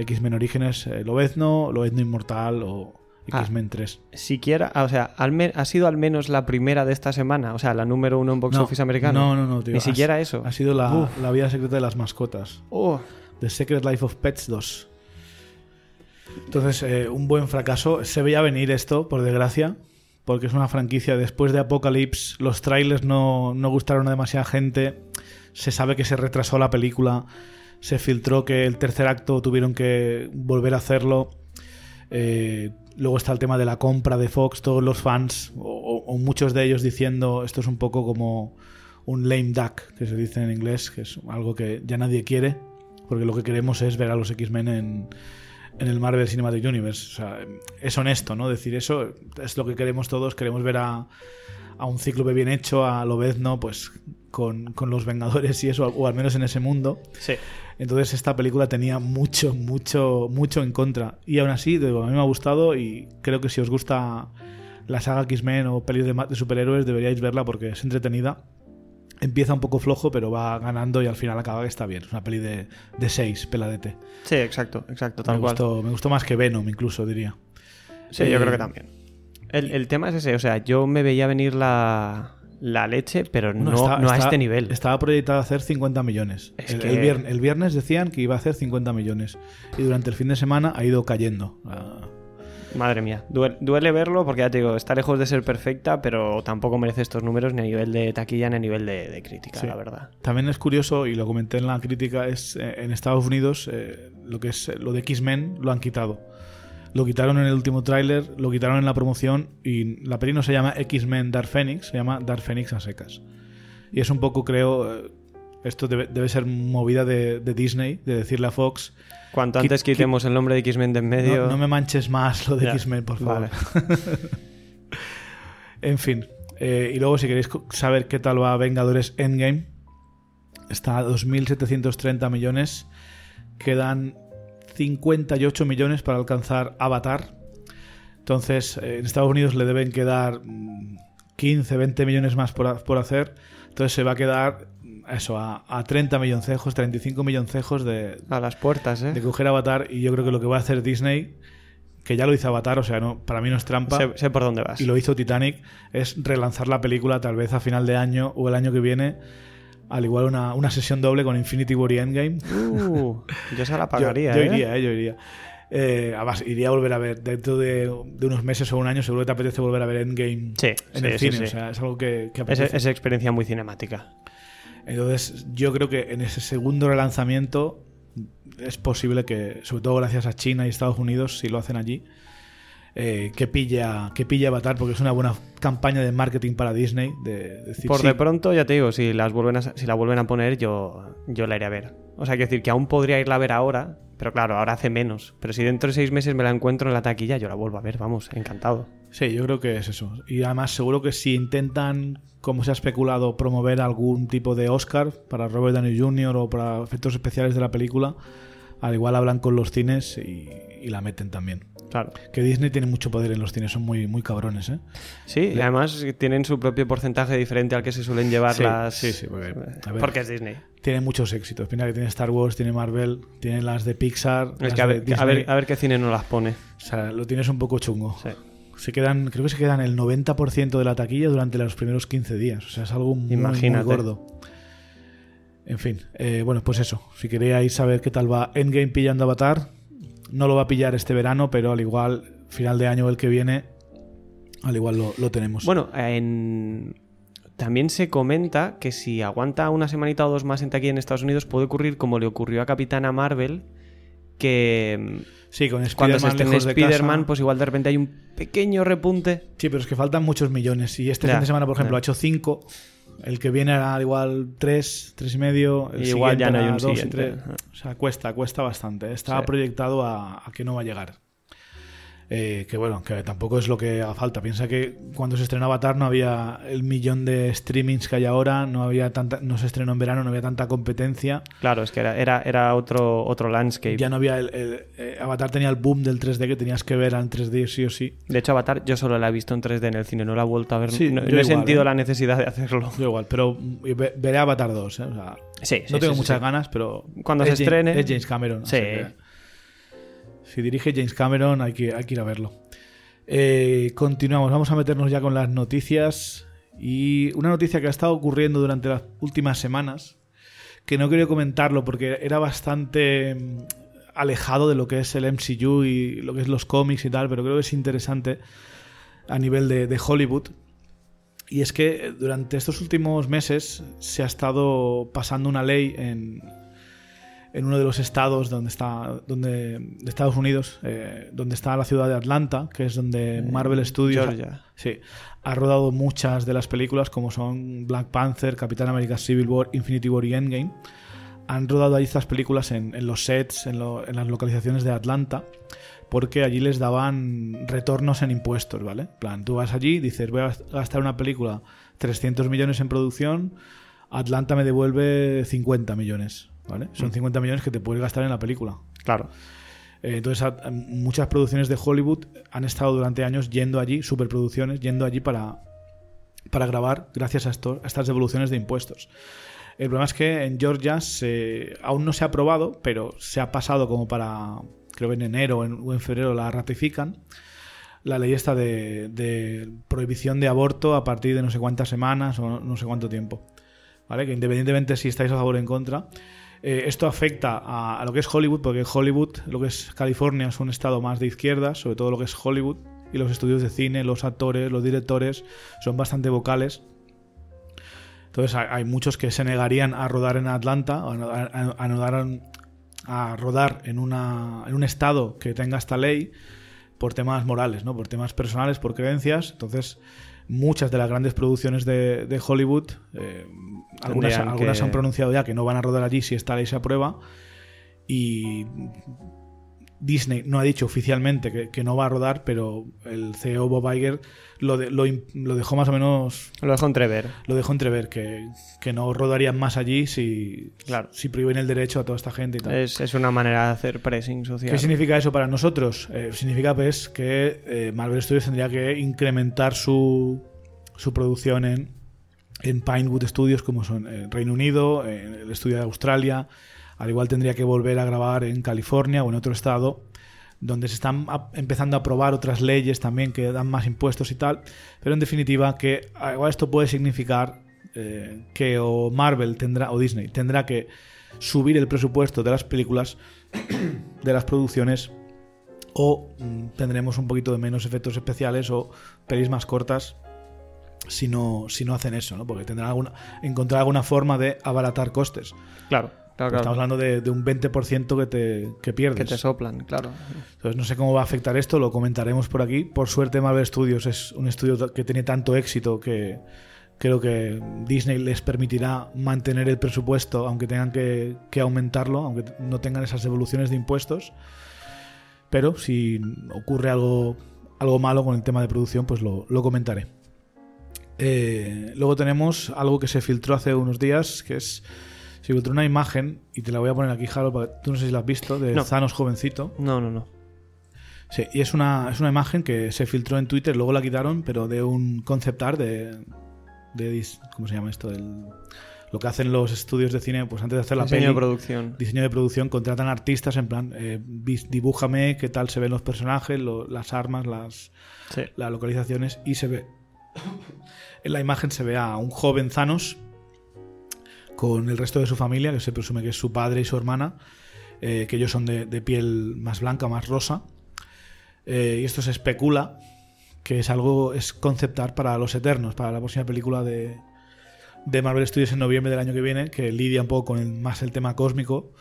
X-Men Orígenes, eh, Lobezno, Lobezno Inmortal o X-Men 3. Ah, siquiera, o sea, al ha sido al menos la primera de esta semana, o sea, la número uno en box no, office americano. No, no, no, tío. Ni ha, siquiera eso. Ha sido la, la, vida secreta de las mascotas. Oh. The Secret Life of Pets 2. Entonces, eh, un buen fracaso. Se veía venir esto, por desgracia, porque es una franquicia. Después de Apocalypse, los trailers no, no gustaron a demasiada gente. Se sabe que se retrasó la película se filtró que el tercer acto tuvieron que volver a hacerlo. Eh, luego está el tema de la compra de Fox, todos los fans, o, muchos de ellos diciendo esto es un poco como un lame duck, que se dice en inglés, que es algo que ya nadie quiere, porque lo que queremos es ver a los X-Men en, en, el Marvel Cinematic Universe. O sea, es honesto, ¿no? Decir eso es lo que queremos todos, queremos ver a, a un cíclope bien hecho, a Lobezno, pues con, con, los Vengadores y eso, o al menos en ese mundo. Sí. Entonces esta película tenía mucho, mucho, mucho en contra. Y aún así, digo, a mí me ha gustado y creo que si os gusta la saga X-Men o pelis de, de, superhéroes deberíais verla porque es entretenida. Empieza un poco flojo, pero va ganando y al final acaba que está bien. Es una peli de, de seis, peladete. Sí, exacto, exacto, tal me cual. Gustó, me gustó más que Venom, incluso, diría. Sí, eh, yo creo que también. El, el tema es ese, o sea, yo me veía venir la, la leche, pero no, está, no a está, este nivel. Estaba proyectado a hacer 50 millones. Es el, que... el, viernes, el, viernes, decían que iba a hacer 50 millones. Y durante el fin de semana ha ido cayendo. Uh, Madre mía, duele, duele, verlo porque ya te digo, está lejos de ser perfecta, pero tampoco merece estos números ni a nivel de taquilla ni a nivel de, crítica, la verdad. También es curioso, y lo comenté en la crítica, es eh, en Estados Unidos eh, lo que es lo de X-Men lo han quitado. Lo quitaron en el último tráiler, lo quitaron en la promoción y la peli no se llama X-Men Dark Phoenix, se llama Dark Phoenix a secas. Y es un poco, creo, eh, esto debe, ser movida de, Disney, de decirle a Fox... Cuanto antes quitemos el nombre de X-Men de en medio... No, me manches más lo de X-Men, por favor. <laughs> en fin. Eh, y luego, si queréis saber qué tal va Vengadores Endgame, está a 2.730 millones. Quedan 58 millones para alcanzar Avatar. Entonces, eh, en Estados Unidos le deben quedar 15, mm, 20 millones más por, por hacer. Entonces se va a quedar eso, a, a 30 milloncejos, 35 milloncejos de... A las puertas, ¿eh? De coger Avatar y yo creo que lo que va a hacer Disney, que ya lo hizo Avatar, o sea, no, para mí no es trampa. Sé, por dónde vas. Y lo hizo Titanic, es relanzar la película tal vez a final de año o el año que viene. Al igual una, una sesión doble con Infinity War y Endgame. Uh, yo se la <laughs> pagaría, yo, ¿eh? iría, ¿eh? Yo iría. Eh, además, iría a volver a ver. Dentro de, unos meses o un año, seguro que te apetece volver a ver Endgame en el cine. O sea, es algo que, que apetece. Es, es, experiencia muy cinemática. Entonces, yo creo que en ese segundo relanzamiento es posible que, sobre todo gracias a China y Estados Unidos, si lo hacen allí, eh, que pilla que pilla Avatar porque es una buena campaña de marketing para Disney de, por de pronto ya te digo si las vuelven a, si la vuelven a poner yo yo la iré a ver o sea quiero decir que aún podría irla a ver ahora pero claro ahora hace menos pero si dentro de seis meses me la encuentro en la taquilla yo la vuelvo a ver vamos encantado sí yo creo que es eso y además seguro que si intentan como se ha especulado, promover algún tipo de Oscar para Robert Downey Jr. o para efectos especiales de la película, al igual hablan con los cines y, la meten también. Claro. Que Disney tiene mucho poder en los cines, son muy, muy cabrones, ¿eh? Sí, y además tienen su propio porcentaje diferente al que se suelen llevar las. Sí, sí, porque, es Disney. Tiene muchos éxitos. Mira que tiene Star Wars, tiene Marvel, tiene las de Pixar. Es que a ver, a ver, a ver, qué cine no las pone. O sea, lo tienes un poco chungo. Sí se quedan, creo que se quedan el 90% de la taquilla durante los primeros 15 días. O sea, es algo muy, gordo. En fin, eh, bueno, pues eso. Si queréis saber qué tal va Endgame pillando Avatar, no lo va a pillar este verano, pero al igual, final de año el que viene, al igual lo, tenemos. Bueno, en... también se comenta que si aguanta una semanita o dos más en taquilla en Estados Unidos, puede ocurrir como le ocurrió a Capitana Marvel, que Sí, con Cuando se estrene Spider-Man, pues igual de repente hay un pequeño repunte. Sí, pero es que faltan muchos millones. Y este fin de semana, por ejemplo, ha hecho 5. El que viene era igual 3, 3 y medio. El igual ya no hay un dos, siguiente. O sea, cuesta, cuesta bastante. Está proyectado a, a, que no va a llegar. Eh, que bueno, que tampoco es lo que haga falta. Piensa que cuando se estrenó Avatar no había el millón de streamings que hay ahora, no había tanta, no se estrenó en verano, no había tanta competencia. Claro, es que era, era, era otro, otro landscape. Ya no había el, eh, Avatar tenía el boom del 3D que tenías que ver en 3D sí o sí. De hecho, Avatar yo solo la he visto en 3D en el cine, no la he vuelto a ver. no, he sentido ¿eh? la necesidad de hacerlo. Yo igual, pero veré Avatar 2. O sea, sí, no tengo muchas ganas, pero. Cuando se estrene. Es James Cameron. Sí. Si dirige James Cameron, hay que, hay que ir a verlo. Eh, continuamos, vamos a meternos ya con las noticias. Y una noticia que ha estado ocurriendo durante las últimas semanas, que no quería comentarlo porque era bastante mm, alejado de lo que es el MCU y lo que es los cómics y tal, pero creo que es interesante a nivel de Hollywood. Y es que durante estos últimos meses se ha estado pasando una ley en, en uno de los estados donde está donde de Estados Unidos eh, donde está la ciudad de Atlanta que es donde eh, Marvel Studios ha, sí, ha rodado muchas de las películas como son Black Panther Capitán América Civil War Infinity War y Endgame. Han rodado ahí estas películas en, los sets en, las localizaciones de Atlanta porque allí les daban retornos en impuestos vale plan tú vas allí dices voy a gastar una película 300 millones en producción Atlanta me devuelve 50 millones son 50 mm. millones que te puedes gastar en la película. Claro. Eh, entonces, muchas producciones de Hollywood han estado durante años yendo allí, superproducciones, yendo allí para, para grabar gracias a, estas devoluciones de impuestos. El problema es que en Georgia aún no se ha aprobado, pero se ha pasado como para, creo que en enero o en, febrero la ratifican, la ley esta de, de, prohibición de aborto a partir de no sé cuántas semanas o no sé cuánto tiempo. ¿Vale? Que independientemente si estáis a favor o en contra, Eh, esto afecta a, lo que es Hollywood, porque Hollywood, lo que es California, es un estado más de izquierda, sobre todo lo que es Hollywood, y los estudios de cine, los actores, los directores son bastante vocales. Entonces hay, muchos que se negarían a rodar en Atlanta, a, a- rodar, a rodar en, una, en un estado que tenga esta ley por temas morales, ¿no? por temas personales, por creencias. Entonces, muchas de las grandes producciones de, de Hollywood, eh, algunas, algunas que- han pronunciado ya que no van a rodar allí si esta ley se aprueba. Y Disney no ha dicho oficialmente que, que no va a rodar, pero el CEO Bob Iger lo, de- lo, dejó más o menos Lo dejo entrever. lo dejó entrever que, que no rodarían más allí si, Claro. si prohíben el derecho a toda esta gente y tal. Es, es una manera de hacer pressing social. ¿Qué significa eso para nosotros? Eh, significa pues que eh, Marvel Studios tendría que incrementar su, su producción en, en Pinewood Studios, como son en Reino Unido, en el estudio de Australia. Al igual tendría que volver a grabar en California o en otro estado, donde se están empezando a aprobar otras leyes también que dan más impuestos y tal. Pero en definitiva, que ah, esto puede significar eh, que o Marvel tendrá, o Disney tendrá que subir el presupuesto de las películas, <coughs> de las producciones, o mm, tendremos un poquito de menos efectos especiales o pelis más cortas si no, si no hacen eso, ¿no? Porque tendrán alguna, encontrar alguna forma de abaratar costes. Claro, claro, Estamos hablando de, de un 20% que te que pierdes. Que te soplan, claro. Entonces no sé cómo va a afectar esto, lo comentaremos por aquí. Por suerte Marvel Studios es un estudio que tiene tanto éxito que creo que Disney les permitirá mantener el presupuesto aunque tengan que, que aumentarlo, aunque no tengan esas devoluciones de impuestos. Pero si ocurre algo, algo malo con el tema de producción, pues lo, lo comentaré. Eh, luego tenemos algo que se filtró hace unos días, que es... Se filtró una imagen, y te la voy a poner aquí, Jaro, para- tú no sé si la has visto, de No. Thanos jovencito. No, no, no. Sí, y es una, es una imagen que se filtró en Twitter, luego la quitaron, pero de un concept art de, de ¿cómo se llama esto? Del- lo que hacen los estudios de cine, pues antes de hacer la Diseño peli, de producción. diseño de producción, contratan artistas en plan, eh, dibújame qué tal se ven los personajes, lo- las armas, las, Sí. las localizaciones, y se ve, en la imagen se ve a un joven Thanos con el resto de su familia, que se presume que es su padre y su hermana, eh, que ellos son de, piel más blanca, más rosa. Eh, y esto se especula que es algo, es conceptar para Los Eternos, para la próxima película de, de Marvel Studios en noviembre del año que viene, que lidia un poco con más el tema cósmico.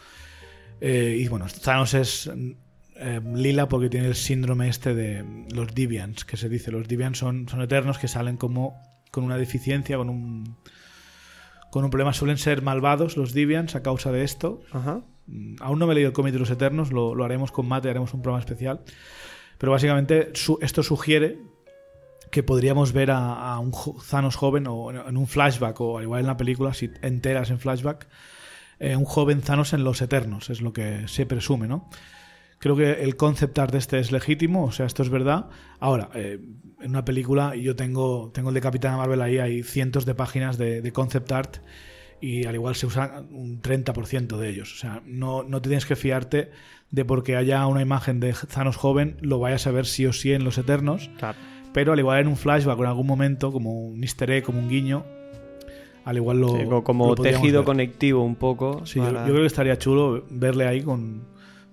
Eh, y bueno, Thanos es lila porque tiene el síndrome este de los Deviants, que se dice. Los Deviants son, son eternos que salen como con una deficiencia, con un, con un problema. Suelen ser malvados los Deviants a causa de esto. Ajá. Mm, Aún no me he leído el cómic de los Eternos, lo, lo haremos con Mate, haremos un programa especial. Pero básicamente su- esto sugiere que podríamos ver a, a un Thanos joven o en un flashback o al igual en la película, si enteras en flashback, eh, un joven Thanos en los Eternos, es lo que se presume, ¿no? Creo que el concept art de este es legítimo, o sea, esto es verdad. Ahora, eh, en una película, yo tengo, tengo el de Capitana Marvel ahí, hay cientos de páginas de, de concept art y al igual se usa un 30% de ellos. O sea, no, no te tienes que fiarte de porque haya una imagen de Thanos joven, lo vayas a ver sí o sí en Los Eternos, Claro. pero al igual en un flashback o en algún momento, como un easter egg, como un guiño, al igual lo. Sí, co- como lo tejido ver. conectivo un poco. Sí, yo- yo, creo que estaría chulo verle ahí con,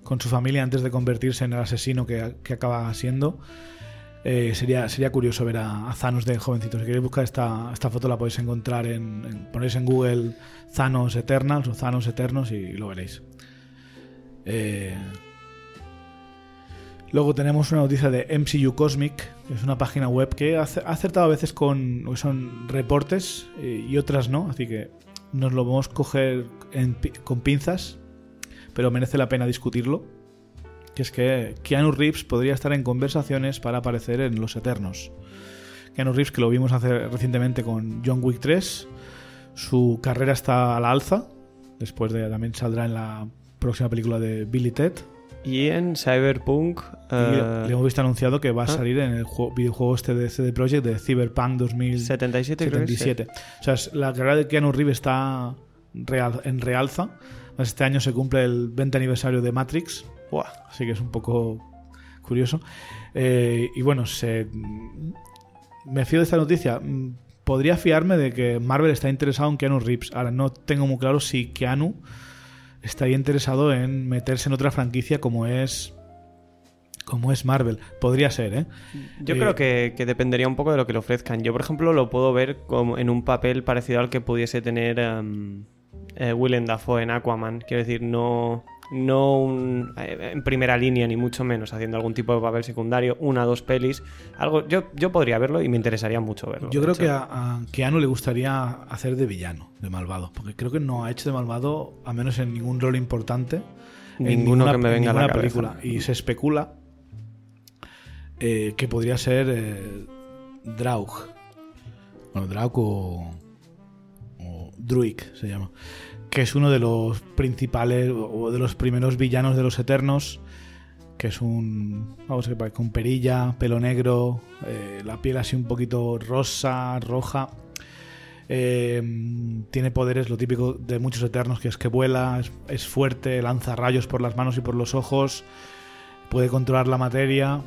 con su familia antes de convertirse en el asesino que, que acaba siendo. Eh, sería, sería curioso ver a, Thanos de jovencito. Si queréis buscar esta, esta foto la podéis encontrar en, ponéis en Google Thanos Eternals o Thanos Eternos y lo veréis. Eh, Luego tenemos una noticia de MCU Cosmic, es una página web que ha ace- ha acertado a veces con son reportes eh, y otras no, así que nos lo vamos coger con pinzas, pero merece la pena discutirlo. Que es que Keanu Reeves podría estar en conversaciones para aparecer en Los Eternos. Keanu Reeves, que lo vimos hace recientemente con John Wick 3, su carrera está a la alza. Después de también saldrá en la próxima película de Billy Ted. Y en Cyberpunk. Y eh, le hemos visto anunciado que va a ah. salir en el juego- videojuego este de CD Projekt de Cyberpunk 77, creo que es, 2077. O sea, la carrera de Keanu Reeves está real- en realza. Este año se cumple el 20 aniversario de Matrix, Buah. así que es un poco curioso. Eh, y bueno, se, me fío de esta noticia. Podría fiarme de que Marvel está interesado en Keanu Reeves. Ahora no tengo muy claro si Keanu estaría interesado en meterse en otra franquicia como es como es Marvel. Podría ser, ¿eh? Yo Eh, creo que, que dependería un poco de lo que le ofrezcan. Yo, por ejemplo, lo puedo ver como en un papel parecido al que pudiese tener em, eh, Willem Dafoe en Aquaman. Quiero decir, no, no un- eh, en primera línea, ni mucho menos, haciendo algún tipo de papel secundario, una o dos pelis. Algo, yo, yo podría verlo y me interesaría mucho verlo. Yo creo hecho. que a, a Keanu le gustaría hacer de villano, de malvado, porque creo que no ha hecho de malvado, a menos en ningún rol importante. en Ninguno ninguna- que me en venga a la cabeza. película. Y se especula eh, que podría ser eh, Draug. Bueno, Draug o Druig se llama. Que es uno de los principales o de los primeros villanos de los Eternos. Que es un. Vamos a ver, con perilla, pelo negro, eh, la piel así un poquito rosa, roja. Eh, tiene poderes, lo típico de muchos eternos, que es que vuela, es, es fuerte, lanza rayos por las manos y por los ojos, puede controlar la materia.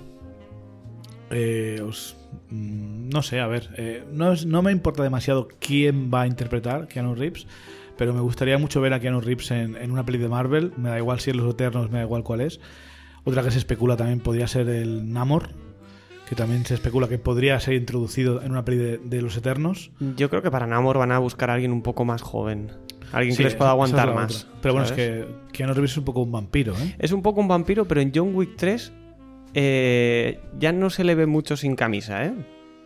Eh, os- mm, no sé, a ver, eh, no, es- no me importa demasiado quién va a interpretar Keanu Reeves, pero me gustaría mucho ver a Keanu Reeves en, en una peli de Marvel. Me da igual si es Los Eternos, me da igual cuál es. Otra que se especula también podría ser el Namor, que también se especula que podría ser introducido en una peli de, de Los Eternos. Yo creo que para Namor van a buscar a alguien un poco más joven. Alguien Sí, que les pueda aguantar es más. Pero bueno, es que Keanu Reeves es un poco un vampiro, ¿eh? Es un poco un vampiro, pero en John Wick 3 eh, ya no se le ve mucho sin camisa, ¿eh?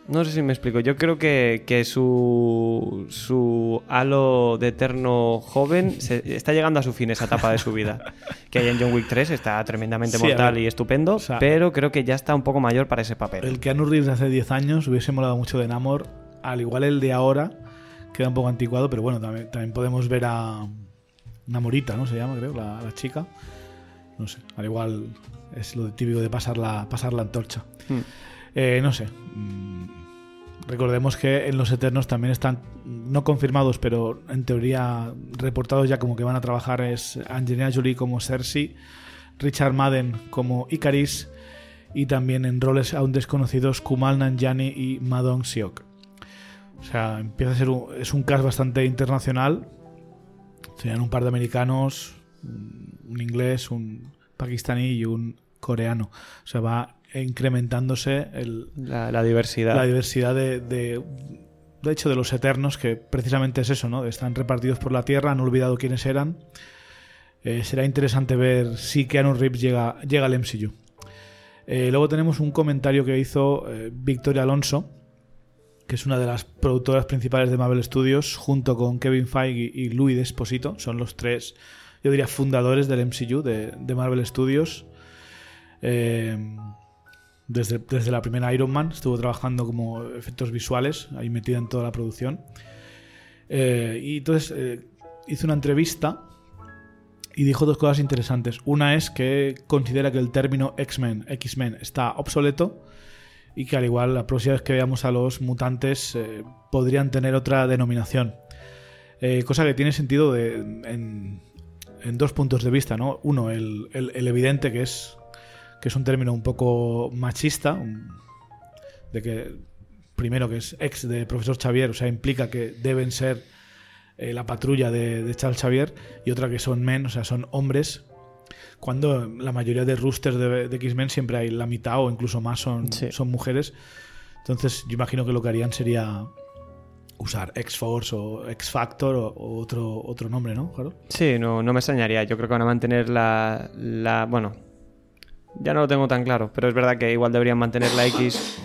No sé si me explico. Yo creo que, que su, su halo de eterno joven se- está llegando a su fin esa etapa de su vida. <laughs> Que ahí en John Wick 3 está tremendamente Sí, mortal y estupendo, o sea, pero creo que ya está un poco mayor para ese papel. El Keanu Reeves de hace 10 años hubiese molado mucho de Namor. Al igual el de ahora queda un poco anticuado, pero bueno, también, también podemos ver a Namorita, ¿no? Se llama, creo, la, la chica. No sé, al igual es lo típico de pasar la, pasar la antorcha. Hmm. Eh, no sé. Mm, Recordemos que en Los Eternos también están, no confirmados, pero en teoría reportados ya como que van a trabajar es Angelina Jolie como Cersei, Richard Madden como Icaris y también en roles aún desconocidos Kumal Nanjiani y Madong Siok. O sea, empieza a ser un, es un cast bastante internacional. Serían un par de americanos, un inglés, un pakistaní y un coreano. O sea, va incrementándose el, La, la diversidad. la diversidad de, de, de hecho, de los eternos, que precisamente es eso, ¿no? Están repartidos por la Tierra, han olvidado quiénes eran. Eh, será interesante ver si Keanu Reeves llega, llega al MCU. Eh, luego tenemos un comentario que hizo eh, Victoria Alonso, que es una de las productoras principales de Marvel Studios, junto con Kevin Feige y Louis Desposito. Son los tres, yo diría, fundadores del MCU, de, Marvel Studios. Eh, desde, desde la primera Iron Man estuvo trabajando como efectos visuales, ahí metida en toda la producción. Eh, y entonces eh, hizo una entrevista y dijo dos cosas interesantes. Una es que considera que el término X-Men, X-Men está obsoleto y que al igual la próxima vez que veamos a los mutantes eh, podrían tener otra denominación. Cosa que tiene sentido en, en dos puntos de vista, ¿no? Uno, el, el- el evidente que es que es un término un poco machista, de que primero que es ex de profesor Xavier, o sea, implica que deben ser eh, la patrulla de, de Charles Xavier, y otra que son men, o sea, son hombres, cuando la mayoría de roosters de, de X-Men siempre hay la mitad o incluso más son, Sí. son mujeres. Entonces, yo imagino que lo que harían sería usar X-Force o X-Factor o, o otro, otro nombre, ¿no? Sí, no, no me extrañaría. Yo creo que van a mantener la, la. Bueno, ya no lo tengo tan claro, pero es verdad que igual deberían mantener la X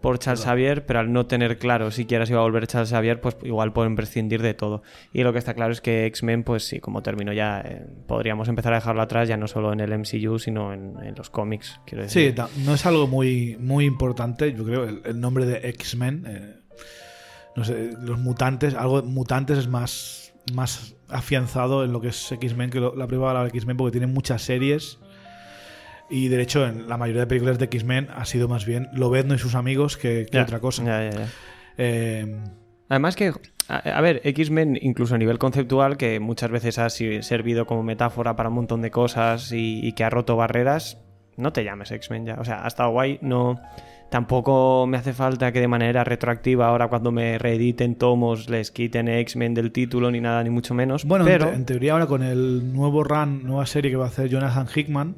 por Charles Xavier, pero al no tener claro siquiera si va a volver Charles Xavier, pues igual pueden prescindir de todo. Y lo que está claro es que X-Men, pues sí, como término ya eh, podríamos empezar a dejarlo atrás, ya no solo en el MCU, sino en, en los cómics, quiero decir. Sí, no es algo muy, muy importante, yo creo, el, el nombre de X-Men. eh, no sé, los mutantes, algo mutantes es más, más afianzado en lo que es X-Men que lo- la primera palabra X-Men porque tienen muchas series. Y de hecho, en la mayoría de películas de X-Men ha sido más bien Lobezno y sus amigos que, otra cosa. ya, ya, ya. Eh, Además que, a, a ver, X-Men, incluso a nivel conceptual, que muchas veces ha servido como metáfora para un montón de cosas y, y que ha roto barreras, no te llames X-Men ya. O sea, ha estado guay, no, Tampoco me hace falta que de manera retroactiva, ahora cuando me reediten tomos, les quiten X-Men del título, ni nada, ni mucho menos. Bueno, pero... en, te- en teoría ahora con el nuevo run, nueva serie que va a hacer Jonathan Hickman,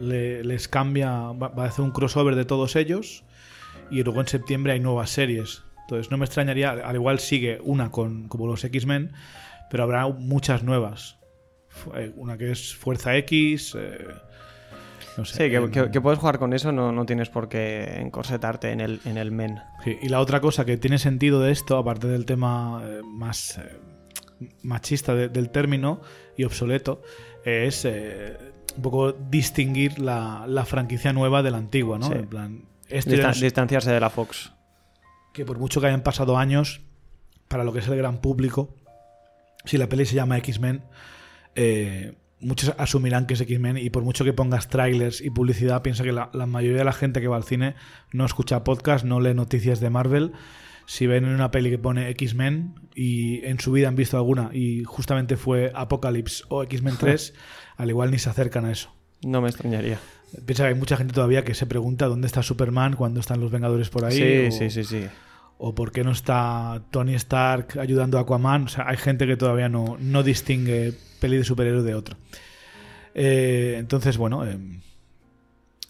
le- les cambia, va, va a hacer un crossover de todos ellos y luego en septiembre hay nuevas series. Entonces no me extrañaría, al igual sigue una con como los X-Men, pero habrá muchas nuevas. Eh, Una que es Fuerza X, eh, no sé. Sí, que, que- que puedes jugar con eso, no, no tienes por qué encorsetarte en el, en el men. Sí, y la otra cosa que tiene sentido de esto, aparte del tema eh, más eh, machista de- del término y obsoleto, es eh, un poco distinguir la, la franquicia nueva de la antigua, ¿no? Sí. En plan, este Distan- es- distanciarse de la Fox. que por mucho que hayan pasado años, para lo que es el gran público, si la peli se llama X-Men, eh, muchos asumirán que es X-Men y por mucho que pongas trailers y publicidad, piensa que la, la mayoría de la gente que va al cine no escucha podcast, no lee noticias de Marvel. Si ven en una peli que pone X-Men y en su vida han visto alguna y justamente fue Apocalypse o X-Men <laughs> 3, al igual ni se acercan a eso. No me extrañaría. Piensa que hay mucha gente todavía que se pregunta dónde está Superman cuando están los Vengadores por ahí. sí, o- sí, sí, sí. o por qué no está Tony Stark ayudando a Aquaman. O sea, hay gente que todavía no, no distingue peli de superhéroe de otra. Eh, entonces, bueno, eh,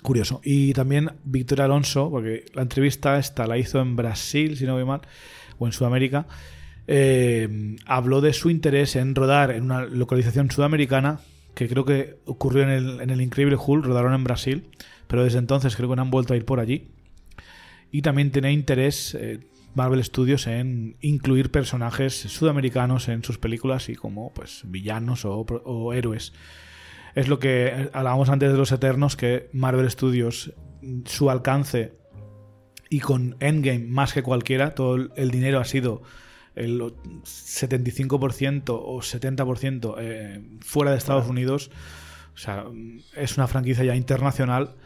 curioso. Y también Víctor Alonso, porque la entrevista esta la hizo en Brasil, si no voy mal, o en Sudamérica, eh, habló de su interés en rodar en una localización sudamericana, que creo que ocurrió en el, Increíble Hulk, rodaron en Brasil, pero desde entonces creo que no han vuelto a ir por allí y también tiene interés Marvel Studios en incluir personajes sudamericanos en sus películas y como pues villanos o, héroes. Es lo que hablábamos antes de los Eternos, que Marvel Studios, mm, su alcance y con Endgame más que cualquiera, todo el- dinero ha sido el o- 75% o 70% eh, fuera de Estados Unidos. O sea, mm, es una franquicia ya internacional.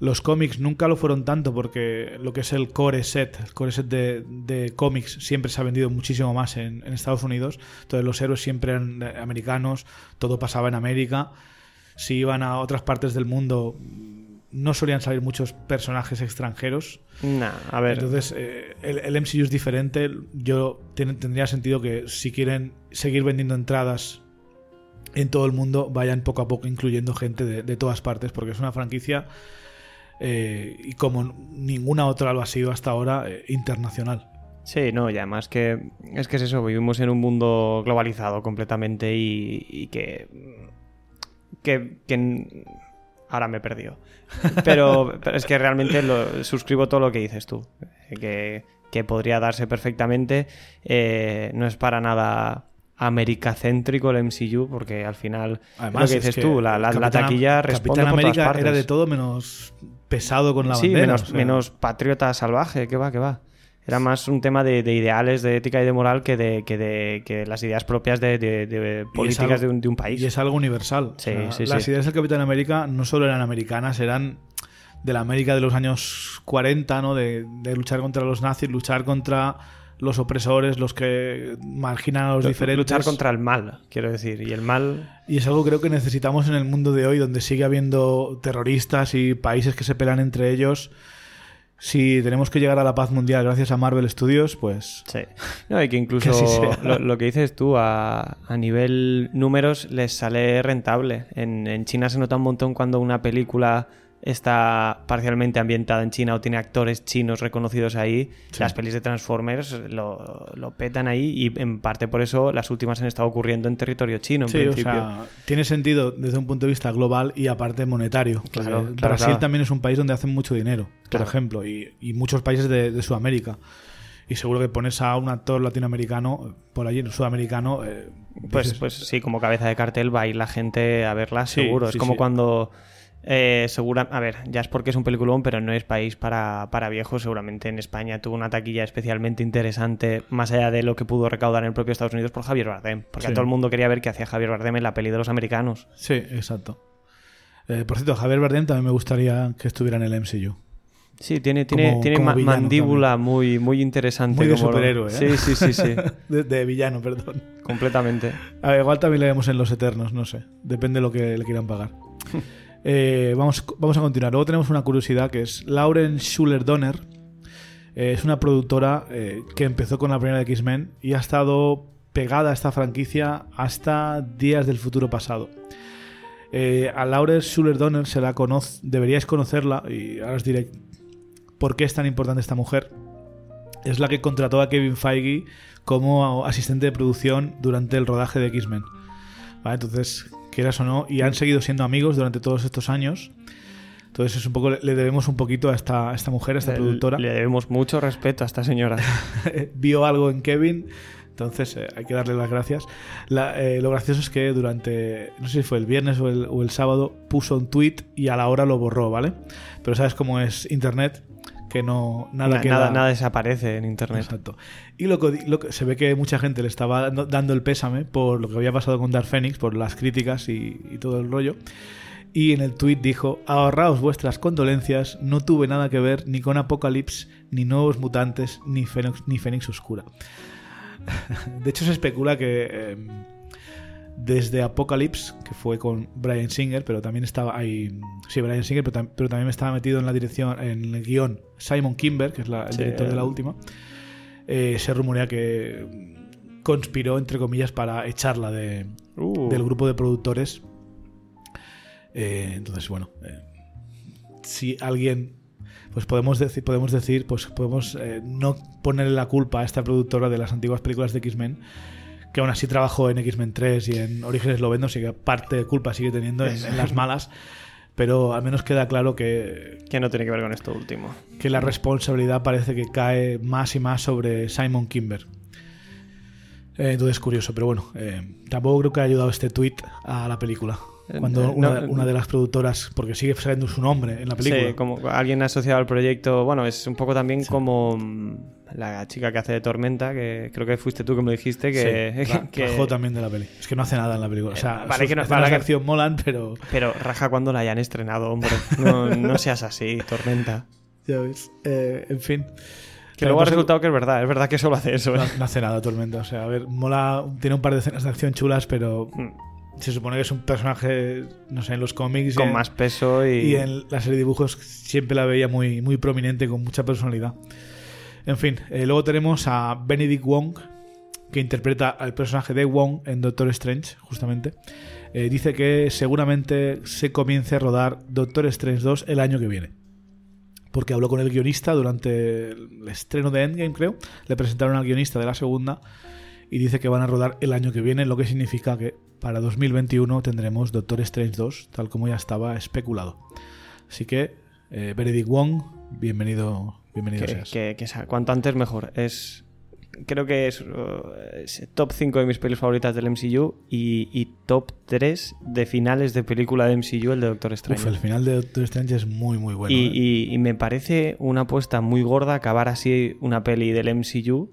Los cómics nunca lo fueron tanto porque lo que es el core set, el core set de, de cómics siempre se ha vendido muchísimo más en, en Estados Unidos. Entonces los héroes siempre eran americanos, todo pasaba en América. Si iban a otras partes del mundo no solían salir muchos personajes extranjeros. Nah, a ver. Entonces, eh, el, el MCU es diferente. Yo ten- tendría sentido que si quieren seguir vendiendo entradas en todo el mundo, vayan poco a poco incluyendo gente de, de todas partes, porque es una franquicia eh, y como ninguna otra lo ha sido hasta ahora, eh, internacional. Sí, no, y además que es que es eso, vivimos en un mundo globalizado completamente y, y que, que, que- Ahora me he perdido. Pero, <laughs> pero es que realmente lo, suscribo todo lo que dices tú, que, que podría darse perfectamente. eh, no es para nada americacéntrico el MCU, porque al final, lo que es dices tú, la, la- la Capitán- taquilla responde Capitán por todas América partes. era de todo menos pesado con la sí, bandera. menos, o sea, menos patriota salvaje, que va, que va. Era más un tema de, de ideales, de ética y de moral que de, que de que las ideas propias de, políticas algo- de, un, de un país. Y es algo universal. Sí, O sea, sí, las sí. ideas del Capitán América no solo eran americanas, eran de la América de los años 40, ¿no? De luchar contra los nazis, luchar contra los opresores, los que marginan a los diferentes. Luchar contra el mal, quiero decir. Y el mal. Y es algo creo que necesitamos en el mundo de hoy, donde sigue habiendo terroristas y países que se pelan entre ellos. Si tenemos que llegar a la paz mundial gracias a Marvel Studios, pues Sí. No, y que incluso Que lo, lo que dices tú, a, a nivel números, les sale rentable. En, en China se nota un montón cuando una película está parcialmente ambientada en China o tiene actores chinos reconocidos ahí. Sí. Las pelis de Transformers lo, lo petan ahí y en parte por eso las últimas han estado ocurriendo en territorio chino, en Sí, o principio. sea, tiene sentido desde un punto de vista global y aparte monetario. Claro, claro, Brasil claro. también es un país donde hacen mucho dinero, por ejemplo, y, y muchos países de, de Sudamérica. Y seguro que pones a un actor latinoamericano por allí, sudamericano. eh, Pues, dices, pues sí, como cabeza de cartel va a ir la gente a verla Sí, seguro. es como sí. cuando eh, segura, a ver, ya es porque es un peliculón, pero no es país para, para viejos. Seguramente en España tuvo una taquilla especialmente interesante, más allá de lo que pudo recaudar en el propio Estados Unidos por Javier Bardem. Porque Sí. a todo el mundo quería ver qué hacía Javier Bardem en la peli de los americanos. Sí, exacto. Eh, por cierto, Javier Bardem también me gustaría que estuviera en el MCU. Sí, tiene, tiene, Como- tiene como ma- villano mandíbula muy, muy interesante. Muy de como lo- ¿eh? Sí, sí, sí, sí. <laughs> de, de villano, perdón. completamente. A ver, igual también le vemos en Los Eternos, no sé. Depende de lo que le quieran pagar. <laughs> Eh, vamos, vamos a continuar. Luego tenemos una curiosidad que es Lauren Schuller-Donner. Eh, es una productora eh, que empezó con la primera de X-Men y ha estado pegada a esta franquicia hasta días del futuro pasado. A Lauren Schuller-Donner se la conoce, deberíais conocerla y ahora os diré por qué es tan importante esta mujer. Es la que contrató a Kevin Feige como asistente de producción durante el rodaje de X-Men. Entonces, quieras o no, y han seguido siendo amigos durante todos estos años. Entonces es un poco, le debemos un poquito a esta, a esta mujer, a esta Le- productora. Le debemos mucho respeto a esta señora. <laughs> Vio algo en Kevin, entonces eh, hay que darle las gracias. La- eh, lo gracioso es que durante, no sé si fue el viernes o el, o el sábado, puso un tweet y a la hora lo borró, ¿vale? Pero sabes cómo es Internet, que no, nada Na- queda... nada, nada desaparece en internet. Exacto. Y lo que, lo se ve que mucha gente le estaba dando, dando el pésame por lo que había pasado con Dark Phoenix, por las críticas y, y todo el rollo. Y en el tweet dijo: Ahorraos vuestras condolencias, no tuve nada que ver ni con Apocalypse, ni Nuevos Mutantes, ni Fénix, ni Fénix Oscura. <laughs> de hecho, se especula que eh, desde Apocalypse, que fue con Brian Singer, pero también estaba ahí. Sí, Brian Singer, pero, tam- pero también estaba metido en la dirección, en el guion Simon Kimber, que es la- el Sí. director de la última. Eh, se rumorea que conspiró, entre comillas, para echarla de, Uh, del grupo de productores. Eh, entonces, bueno, eh, si alguien, pues podemos decir, podemos decir, pues podemos eh, no ponerle la culpa a esta productora de las antiguas películas de X-Men, que aún así trabajó en X-Men 3 y en Orígenes Lovendo, así que parte de culpa sigue teniendo en, en las malas. Pero al menos queda claro que, que no tiene que ver con esto último. que la responsabilidad parece que cae más y más sobre Simon Kimber. Eh, entonces es curioso, pero bueno, eh, tampoco creo que haya ayudado este tweet a la película. Cuando Eh, una, no, una de las productoras, porque sigue saliendo su nombre en la película. Sí, como alguien asociado al proyecto. Bueno, es un poco también como mm, la chica que hace de Tormenta, que creo que fuiste tú que me lo dijiste, que, Sí, <laughs> que- rajó también de la peli. Es que no hace nada en la película. O sea, Eh, vale sus que no- de que- acción molan, pero Pero raja cuando la hayan estrenado, hombre. No, no seas así, Tormenta. <laughs> ya ves. Eh, en fin. Que luego ha resultado que es verdad, es verdad que solo hace eso. ¿eh? No, no hace nada Tormenta. O sea, a ver, mola. Tiene un par de escenas de acción chulas, pero Mm, se supone que es un personaje, no sé, en los cómics. Con en- más peso y. Y en la serie de dibujos siempre la veía muy, muy prominente, con mucha personalidad. En fin, eh, luego tenemos a Benedict Wong, que interpreta al personaje de Wong en Doctor Strange, justamente. Eh, dice que seguramente se comience a rodar Doctor Strange 2 el año que viene. Porque habló con el guionista durante el estreno de Endgame, creo. Le presentaron al guionista de la segunda y dice que van a rodar el año que viene, lo que significa que para 2021 tendremos Doctor Strange 2, tal como ya estaba especulado. Así que, eh, Benedict Wong, bienvenido, bienvenido que, seas. que- que sa- cuanto antes mejor. Es. Creo que es, uh, es top 5 de mis pelis favoritas del MCU y, y top 3 de finales de película de MCU, el de Doctor Strange. Uf, el final de Doctor Strange es muy, muy bueno. y, ¿eh? y- y me parece una apuesta muy gorda acabar así una peli del MCU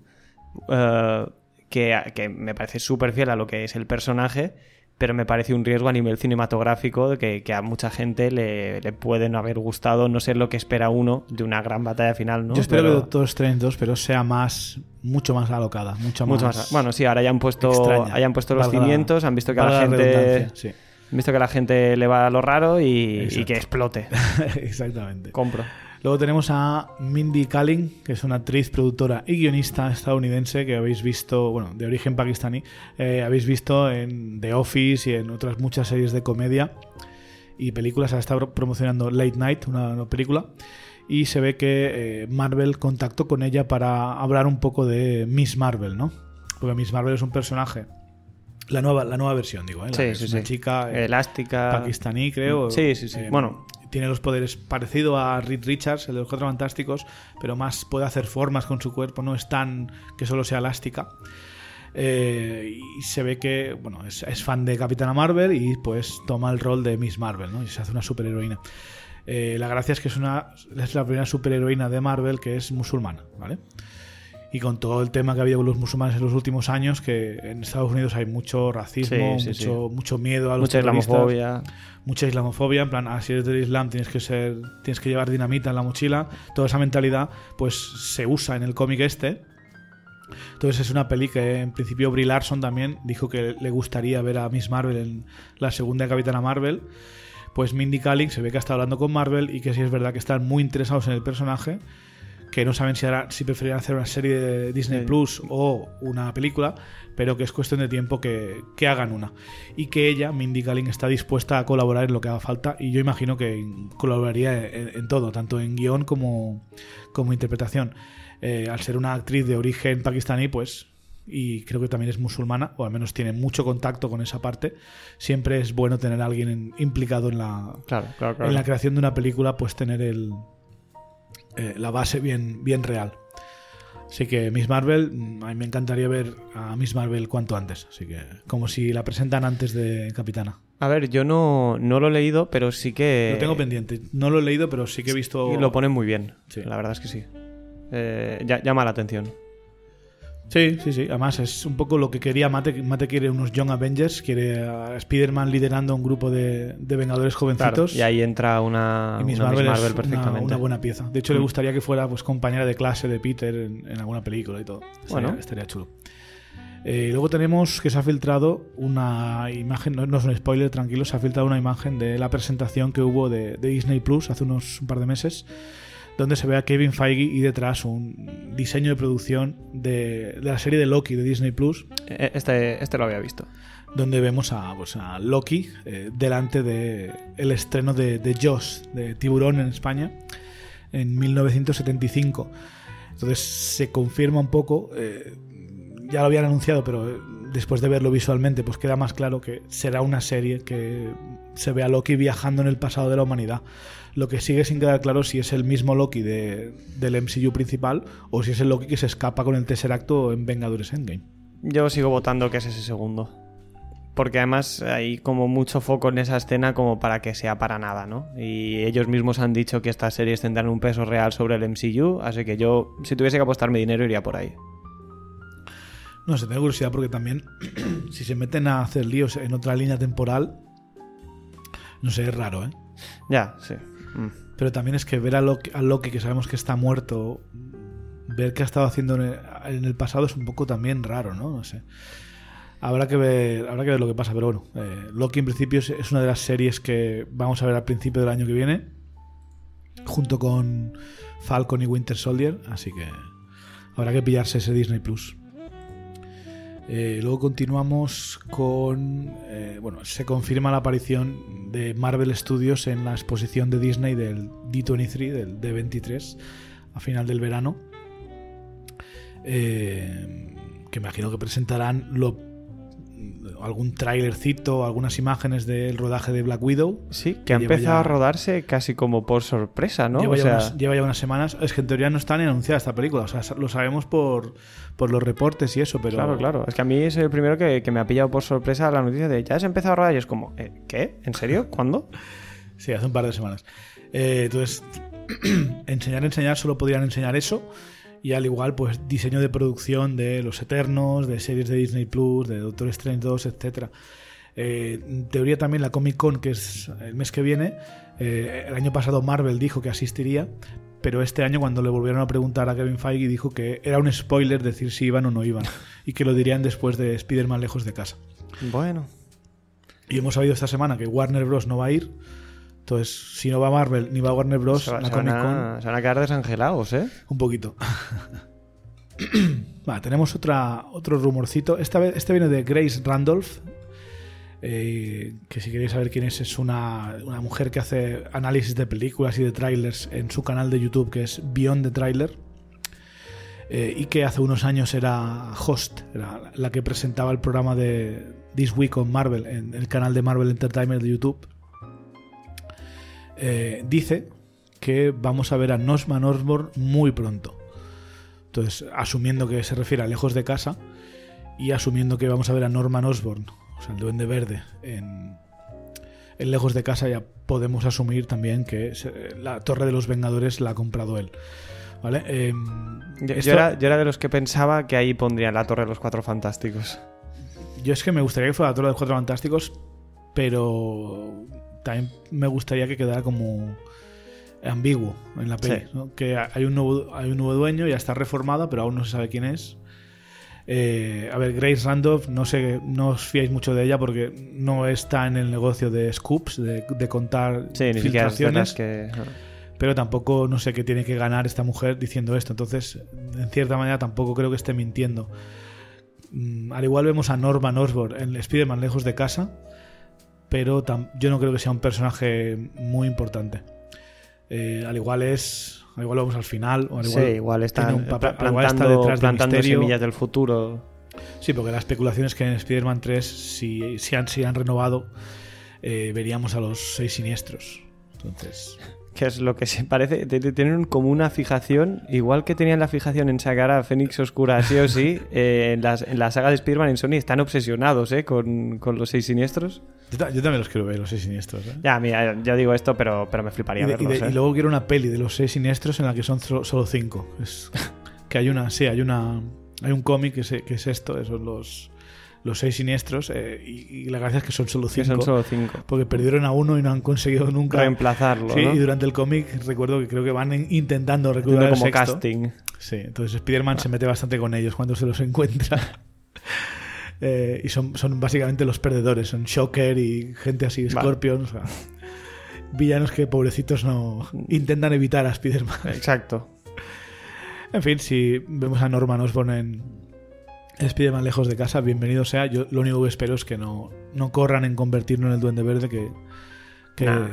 eh, que, que me parece súper fiel a lo que es el personaje, pero me parece un riesgo a nivel cinematográfico de que, que a mucha gente le, le puede no haber gustado, no ser lo que espera uno de una gran batalla final, ¿no? Yo espero Pero- que Doctor Strange 2 pero sea más, mucho más alocada, mucho, mucho más, más. Bueno, sí, ahora ya han puesto, extraña. hayan puesto los Valga cimientos, han visto que a la gente... sí. Han visto que a la gente le va a lo raro y, que explote. <laughs> Exactamente. Compro. Luego tenemos a Mindy Kaling, que es una actriz, productora y guionista estadounidense que habéis visto, bueno, de origen pakistaní, eh, habéis visto en The Office y en otras muchas series de comedia y películas. Ahora está promocionando Late Night, una, una película. Y se ve que eh, Marvel contactó con ella para hablar un poco de Miss Marvel, ¿no? Porque Miss Marvel es un personaje. La nueva, la nueva versión, digo, ¿eh? La- Sí, sí, una sí. chica eh, Elástica. pakistaní, creo. Sí, sí, sí. Eh, Bueno. Tiene los poderes parecido a Reed Richards, el de los Cuatro Fantásticos, pero más puede hacer formas con su cuerpo, no es tan que solo sea elástica. Eh, y se ve que bueno es, fan de Capitana Marvel y pues toma el rol de Miss Marvel, ¿no? Y se hace una superheroína. Eh, la gracia es que es, una, es la primera superheroína de Marvel que es musulmana, ¿vale? Y con todo el tema que ha habido con los musulmanes en los últimos años, que en Estados Unidos hay mucho racismo, Sí, sí, mucho, mucho miedo a los Mucha islamofobia. mucha islamofobia, en plan, ah, si eres del Islam tienes que ser, tienes que llevar dinamita en la mochila, toda esa mentalidad, pues se usa en el cómic este. Entonces es una peli que en principio Brie Larson también dijo que le gustaría ver a Miss Marvel en la segunda Capitana Marvel, pues Mindy Kaling se ve que está hablando con Marvel y que sí es verdad que están muy interesados en el personaje, que no saben si, hará, si preferirán hacer una serie de Disney Sí. Plus o una película, pero que es cuestión de tiempo que, que hagan una. Y que ella, Mindy Kaling, está dispuesta a colaborar en lo que haga falta y yo imagino que colaboraría en, en todo, tanto en guion como, como interpretación. Eh, al ser una actriz de origen pakistaní, pues y creo que también es musulmana, o al menos tiene mucho contacto con esa parte, siempre es bueno tener a alguien en- implicado en la, Claro, claro, claro. en la creación de una película, pues tener el, eh, la base bien, bien real. Así que Miss Marvel, mm, a mí me encantaría ver a Miss Marvel cuanto antes. Así que, como si la presentan antes de Capitana. A ver, yo no, no lo he leído, pero sí que... Lo tengo pendiente. No lo he leído, pero sí que he visto. Y lo ponen muy bien. Sí. La verdad es que sí. Eh, ya- llama la atención. Sí, sí, sí. Además, es un poco lo que quería Mate. Mate quiere unos Young Avengers, quiere a Spider-Man liderando un grupo de, de Vengadores Claro, jovencitos. y ahí entra una, Y Miss una Marvel, Miss Marvel es una- perfectamente. Una, buena pieza. De hecho, le Mm. gustaría que fuera pues compañera de clase de Peter en, en alguna película y todo. Estaría, Bueno. estaría chulo. Eh, luego tenemos que se ha filtrado una imagen, no, no es un spoiler, tranquilo, se ha filtrado una imagen de la presentación que hubo de, de Disney Plus hace unos un par de meses, donde se ve a Kevin Feige y detrás un diseño de producción de, de la serie de Loki de Disney Plus, Eh, Este, este lo había visto. donde vemos a, pues, a Loki eh, delante de el estreno de, de Joss, de Tiburón en España, en 1975. Entonces se confirma un poco, eh, ya lo habían anunciado, pero eh, después de verlo visualmente, pues queda más claro que será una serie que se ve a Loki viajando en el pasado de la humanidad. Lo que sigue sin quedar claro si es el mismo Loki de- del MCU principal o si es el Loki que se escapa con el Tesseract en Vengadores Endgame. Yo sigo votando que es ese segundo. Porque además hay como mucho foco en esa escena como para que sea para nada, ¿no? Y ellos mismos han dicho que estas series tendrán un peso real sobre el MCU, así que yo, si tuviese que apostarme dinero, iría por ahí. No sé, tengo curiosidad porque también <clears throat> si se meten a hacer líos en otra línea temporal, no sé, es raro, ¿eh? Ya, sí. Pero también es que ver a Loki, que sabemos que está muerto, ver qué ha estado haciendo en el, en el pasado es un poco también raro, ¿no? No sé. Habrá que ver, habrá que ver lo que pasa, pero bueno, eh, Loki en principio es, es una de las series que vamos a ver al principio del año que viene, junto con Falcon y Winter Soldier, así que habrá que pillarse ese Disney Plus. Eh, luego continuamos con. eh, bueno, se confirma la aparición de Marvel Studios en la exposición de Disney del D23, del D23, a final del verano. Eh, que imagino que presentarán lo, algún trailercito, algunas imágenes del rodaje de Black Widow. Sí, que ha Lleva empezado ya- a rodarse casi como por sorpresa, ¿no? Lleva, O ya sea, unas, lleva ya unas semanas. Es que en teoría no está ni anunciada esta película. O sea, lo sabemos por, por los reportes y eso, pero. Claro, claro. Es que a mí es el primero que, que me ha pillado por sorpresa la noticia de ya has empezado a rodar y es como, eh, ¿qué? ¿En serio? ¿Cuándo? <laughs> Sí, hace un par de semanas. Eh, entonces, <clears throat> enseñar, enseñar, solo podrían enseñar eso. Y al igual, pues diseño de producción de Los Eternos, de series de Disney Plus, de Doctor Strange 2, etc. en teoría también la Comic Con, que es el mes que viene, eh, el año pasado Marvel dijo que asistiría, pero este año cuando le volvieron a preguntar a Kevin Feige dijo que era un spoiler decir si iban o no iban y que lo dirían después de Spider-Man lejos de casa. Bueno. Y hemos sabido esta semana que Warner Bros. no va a ir. Entonces, si no va Marvel ni va Warner Bros., Se, va- la se van Comic a, se van a quedar desangelados, ¿eh? un poquito. <coughs> Va, tenemos otra, otro rumorcito. Esta vez, este viene de Grace Randolph. eh, que si queréis saber quién es, es una, una mujer que hace análisis de películas y de trailers en su canal de YouTube que es Beyond the Trailer. eh, y que hace unos años era host, era la que presentaba el programa de This Week on Marvel en el canal de Marvel Entertainment de YouTube. Eh, dice que vamos a ver a Nosman Osborn muy pronto. Entonces, asumiendo que se refiere a lejos de casa y asumiendo que vamos a ver a Norman Osborn, o sea, el Duende Verde, en, en lejos de casa, ya podemos asumir también que se- la Torre de los Vengadores la ha comprado él. ¿Vale? Em, Yo, era, yo era de los que pensaba que ahí pondrían la Torre de los Cuatro Fantásticos. Yo es que me gustaría que fuera la Torre de los Cuatro Fantásticos, pero también me gustaría que quedara como ambiguo en la peli. Sí. ¿no? Que hay un, nuevo, hay un nuevo dueño, ya está reformada, pero aún no se sabe quién es. Eh, a ver, Grace Randolph, no sé, no os fiáis mucho de ella porque no está en el negocio de scoops, de, de contar Sí, filtraciones pero tampoco no sé qué tiene que ganar esta mujer diciendo esto. Entonces, en cierta manera, tampoco creo que esté mintiendo. Mm, al igual vemos a Norman Osborn en Spider-Man lejos de casa, pero yo no creo que sea un personaje muy importante. Eh, al igual es. Al igual vamos al final, o al igual, sí, igual está, tiene un papel- pla- al igual está plantando, detrás de plantando Misterio. semillas del futuro. Sí, porque la especulación es que en Spider-Man 3, si, si, han, si han renovado, eh, veríamos a los seis siniestros. Entonces. Que es lo que se parece. Tienen como una fijación, igual que tenían la fijación en sacar a Fénix Oscura, sí o sí, <laughs> eh, en, las, en la saga de Spider-Man en Sony están obsesionados ¿eh? con, con los seis siniestros. Yo, ta- yo también los quiero ver, los seis siniestros. ¿eh? Ya, mira, yo digo esto, pero, pero me Y, fliparía y verlos. de- ¿eh? y luego quiero una peli de los seis siniestros en la que son solo, cinco. Es, <laughs> que hay una, sí, hay una. Hay un cómic que, se- que es esto, esos los, los seis siniestros. eh, y, y la gracia es que son solo cinco. son solo cinco. Porque perdieron a uno y no han conseguido nunca. Reemplazarlo, Sí, ¿no? y durante el cómic recuerdo que creo que van en- intentando reclutar el como sexto. casting. Sí, entonces Spider-Man se mete bastante con ellos cuando se los <laughs> encuentra. Eh, y son, son básicamente los perdedores, son Shocker y gente así, Vale. Scorpion, o sea, villanos que pobrecitos no intentan evitar a Spider-Man. Exacto. En fin, si vemos a Norman Osborn en Spider-Man lejos de casa, bienvenido sea. Yo lo único que espero es que no, no corran en convertirlo en el Duende Verde, que, que, Nah.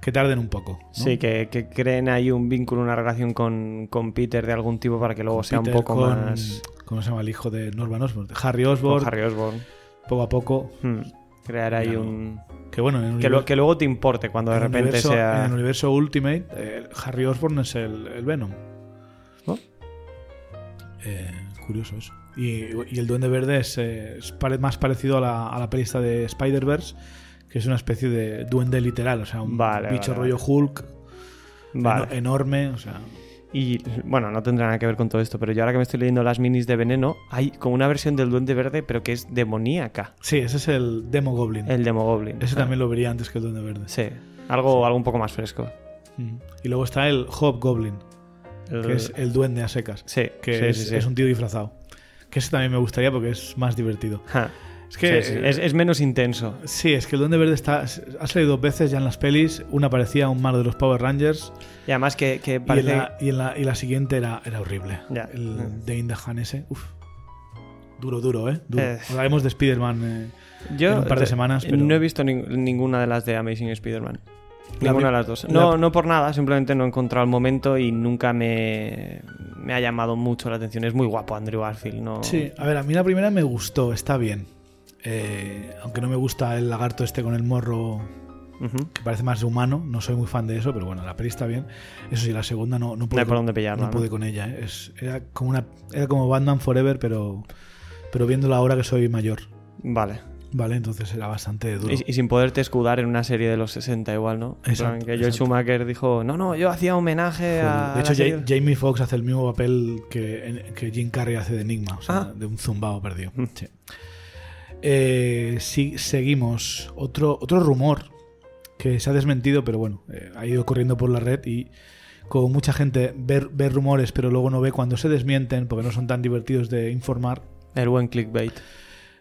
que tarden un poco. ¿no? Sí, que, que creen ahí un vínculo, una relación con, con Peter de algún tipo para que luego sea Peter un poco con- más. ¿Cómo se llama el hijo de Norman Osborn? Harry Osborn, Harry Osborn. poco a poco. Hmm. Crear ahí Claro. un. Que bueno, Que, lo- que luego te importe cuando de repente universo- En el sea. universo Ultimate, eh, Harry Osborn es el, el Venom. ¿No? Eh, curioso eso. Y, y el Duende Verde es, eh, es pare- más parecido a la, a la de Spider-Verse, que es una especie de duende literal, o sea, un Vale, bicho vale, rollo Hulk, Vale. enorme, o sea... Y bueno, no tendrá nada que ver con todo esto, pero yo ahora que me estoy leyendo las minis de Veneno, hay como una versión del Duende Verde, pero que es demoníaca. Sí, ese es el Demo Goblin. El Demogoblin. Ese Ah, también lo vería antes que el Duende Verde. Sí. Algo, algo un poco más fresco. Mm. Y luego está el Hobgoblin, El- que es el duende a secas, Sí, que sí, es, sí, sí. es un tío disfrazado. Que ese también me gustaría porque es más divertido. Ja. Es que Sí, sí, eh, Es, es menos intenso. Sí, es que el Duende Verde está, ha salido dos veces ya en las pelis. Una parecía un malo de los Power Rangers Y además que, que y, en parece. la, y, en la, y la siguiente era, era horrible. El Mm. Dane DeHaan ese. Uf. Duro, duro, ¿eh? Duro. Eh. Hablaremos de Spider-Man. eh, en un par de eh, semanas, pero- no he visto nin- ninguna de las de Amazing Spider-Man. Ninguna de las dos. la- No, no por nada, simplemente no he encontrado el momento y nunca me, me ha llamado mucho la atención. Es muy guapo Andrew Garfield, ¿no? Sí, a ver, a mí la primera me gustó, está bien. Eh, aunque no me gusta el lagarto este con el morro que parece más humano, no soy muy fan de eso, pero bueno, la peli está bien. Eso sí, la segunda no, no pude, con- pillarla. no ¿no? pude con ella. ¿eh? Es- era, como una, era como Batman Forever, pero, pero viéndola ahora que soy mayor. Vale. Vale, entonces era bastante duro. Y, y sin poderte escudar en una serie de los 60 igual, ¿no? Exacto, que Joel. Schumacher dijo, no, no, yo hacía homenaje Joder, a... de hecho, la serie". Ja- Jamie Foxx hace el mismo papel que, que Jim Carrey hace de Enigma, o sea, Ah. de un zumbao perdido. Mm. Sí. Eh, sí, seguimos. Otro, otro rumor que se ha desmentido, pero bueno, eh, ha ido corriendo por la red y como mucha gente ve, ve rumores, pero luego no ve cuando se desmienten porque no son tan divertidos de informar, El buen clickbait.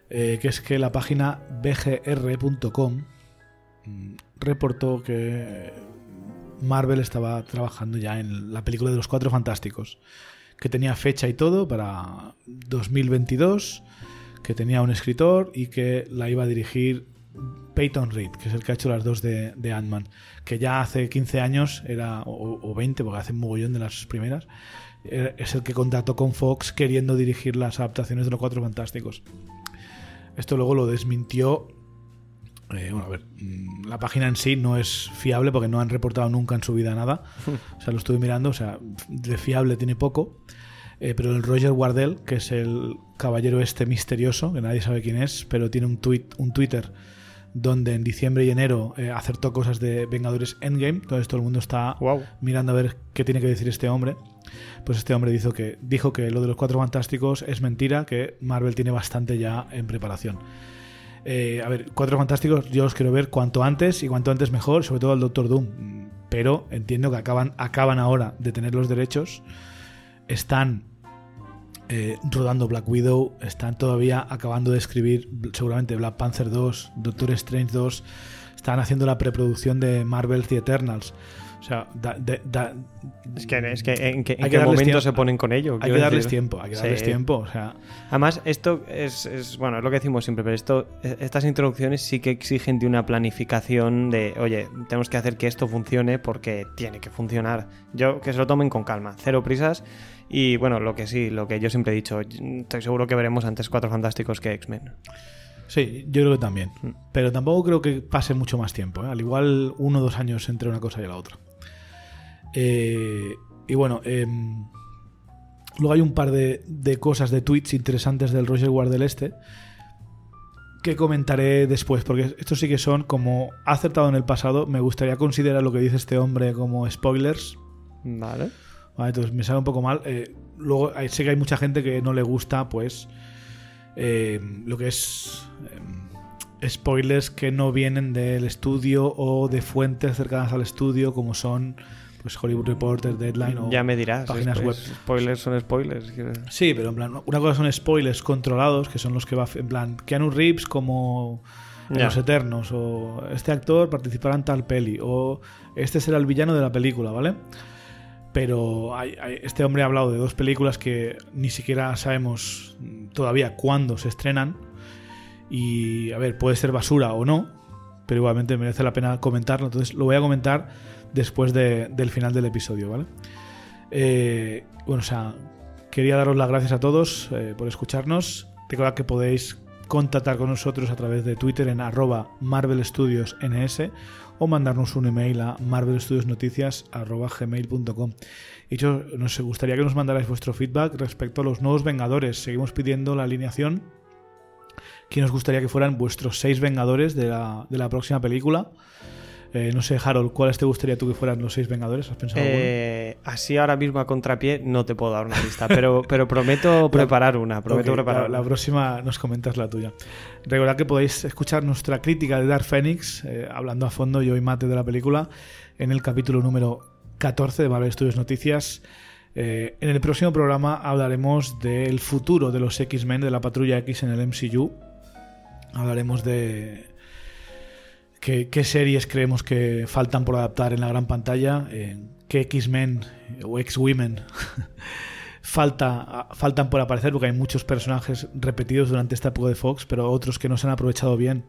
Eh, que es que la página bgr.com mm, reportó que Marvel estaba trabajando ya en la película de los Cuatro Fantásticos, que tenía fecha y todo para 2022, que tenía un escritor y que la iba a dirigir Peyton Reed, que es el que ha hecho las dos de, Ant-Man, que ya hace 15 años era, o, o 20, porque hace un mogollón de las primeras, era- es el que contactó con Fox queriendo dirigir las adaptaciones de los Cuatro Fantásticos. Esto luego lo desmintió. eh, bueno, a ver, mm, la página en sí no es fiable porque no han reportado nunca en su vida nada. <laughs> O sea, lo estuve mirando, o sea, de fiable tiene poco. Eh, pero el Roger Wardell, que es el caballero este misterioso, que nadie sabe quién es, pero tiene un, tweet, un Twitter donde en diciembre y enero eh, acertó cosas de Vengadores Endgame. Entonces todo el mundo está Wow. mirando a ver qué tiene que decir este hombre. Pues este hombre dijo que, dijo que lo de los cuatro fantásticos es mentira, que Marvel tiene bastante ya en preparación. Eh, a ver, cuatro fantásticos yo os quiero ver cuanto antes y cuanto antes mejor, sobre todo al Doctor Doom. Pero entiendo que acaban, acaban ahora de tener los derechos. Están eh, rodando Black Widow, están todavía acabando de escribir seguramente Black Panther 2, Doctor Strange 2, están haciendo la preproducción de Marvel The Eternals. O sea, da- de- da- Es que, es que en, qué- en Hay que qué darles momento tiempo. se ponen con ello. hay que darles decir. tiempo, hay que darles Sí. tiempo. O sea, Además, esto es, es- bueno, es lo que decimos siempre, pero esto, e- estas introducciones sí que exigen de una planificación de, oye, tenemos que hacer que esto funcione porque tiene que funcionar. Yo que se lo tomen con calma, cero prisas y bueno, lo que sí, lo que yo siempre he dicho, estoy seguro que veremos antes Cuatro Fantásticos que X-Men. sí, yo creo que también. Mm. Pero tampoco creo que pase mucho más tiempo. ¿eh? Al igual uno o dos años entre una cosa y la otra. Eh, y bueno, em, luego hay un par de, de cosas, de tweets interesantes del Roger Ward del Este que comentaré después, porque estos sí que son como ha acertado en el pasado. Me gustaría considerar lo que dice este hombre como spoilers. Vale. Vale, entonces me sale un poco mal. Eh, luego sé que hay mucha gente que no le gusta, pues, eh, lo que es eh, spoilers que no vienen del estudio o de fuentes cercanas al estudio, como son pues Hollywood Reporter, Deadline o ya me dirás. páginas web. spoilers son spoilers. Sí, pero en plan, una cosa son spoilers controlados, que son los que va en plan Keanu Reeves como. Los Eternos, o este actor participará en tal peli, o este será el villano de la película, ¿vale? Pero hay- hay- este hombre ha hablado de dos películas que ni siquiera sabemos todavía cuándo se estrenan. Y a ver, puede ser basura o no, pero igualmente merece la pena comentarlo. Entonces lo voy a comentar después de- del final del episodio, ¿vale? Eh, bueno, o sea, quería daros las gracias a todos eh, por escucharnos. Recordad que podéis contactar con nosotros a través de Twitter en arroba Marvel Studios NS o mandarnos un email a marvelstudiosnoticias.gmail.com. Y yo nos gustaría que nos mandarais vuestro feedback respecto a los nuevos Vengadores. Seguimos pidiendo la alineación. ¿Quién os gustaría que fueran vuestros seis Vengadores de la, de la próxima película? Eh, no sé, Harold, ¿cuáles te gustaría tú que fueran los seis Vengadores? ¿Has pensado? Eh, así ahora mismo a contrapié no te puedo dar una lista, pero, pero prometo <laughs> preparar una. Prometo preparar la, próxima nos comentas la tuya. Recordad que podéis escuchar nuestra crítica de Dark Phoenix, eh, hablando a fondo yo y Mate de la película, en el capítulo número 14 de Marvel Studios Noticias. Eh, en el próximo programa hablaremos del futuro de los X-Men de la Patrulla X en el MCU. Hablaremos de qué, qué series creemos que faltan por adaptar en la gran pantalla, qué X-Men o X-Women <laughs> falta, faltan por aparecer, porque hay muchos personajes repetidos durante esta época de Fox, pero otros que no se han aprovechado bien,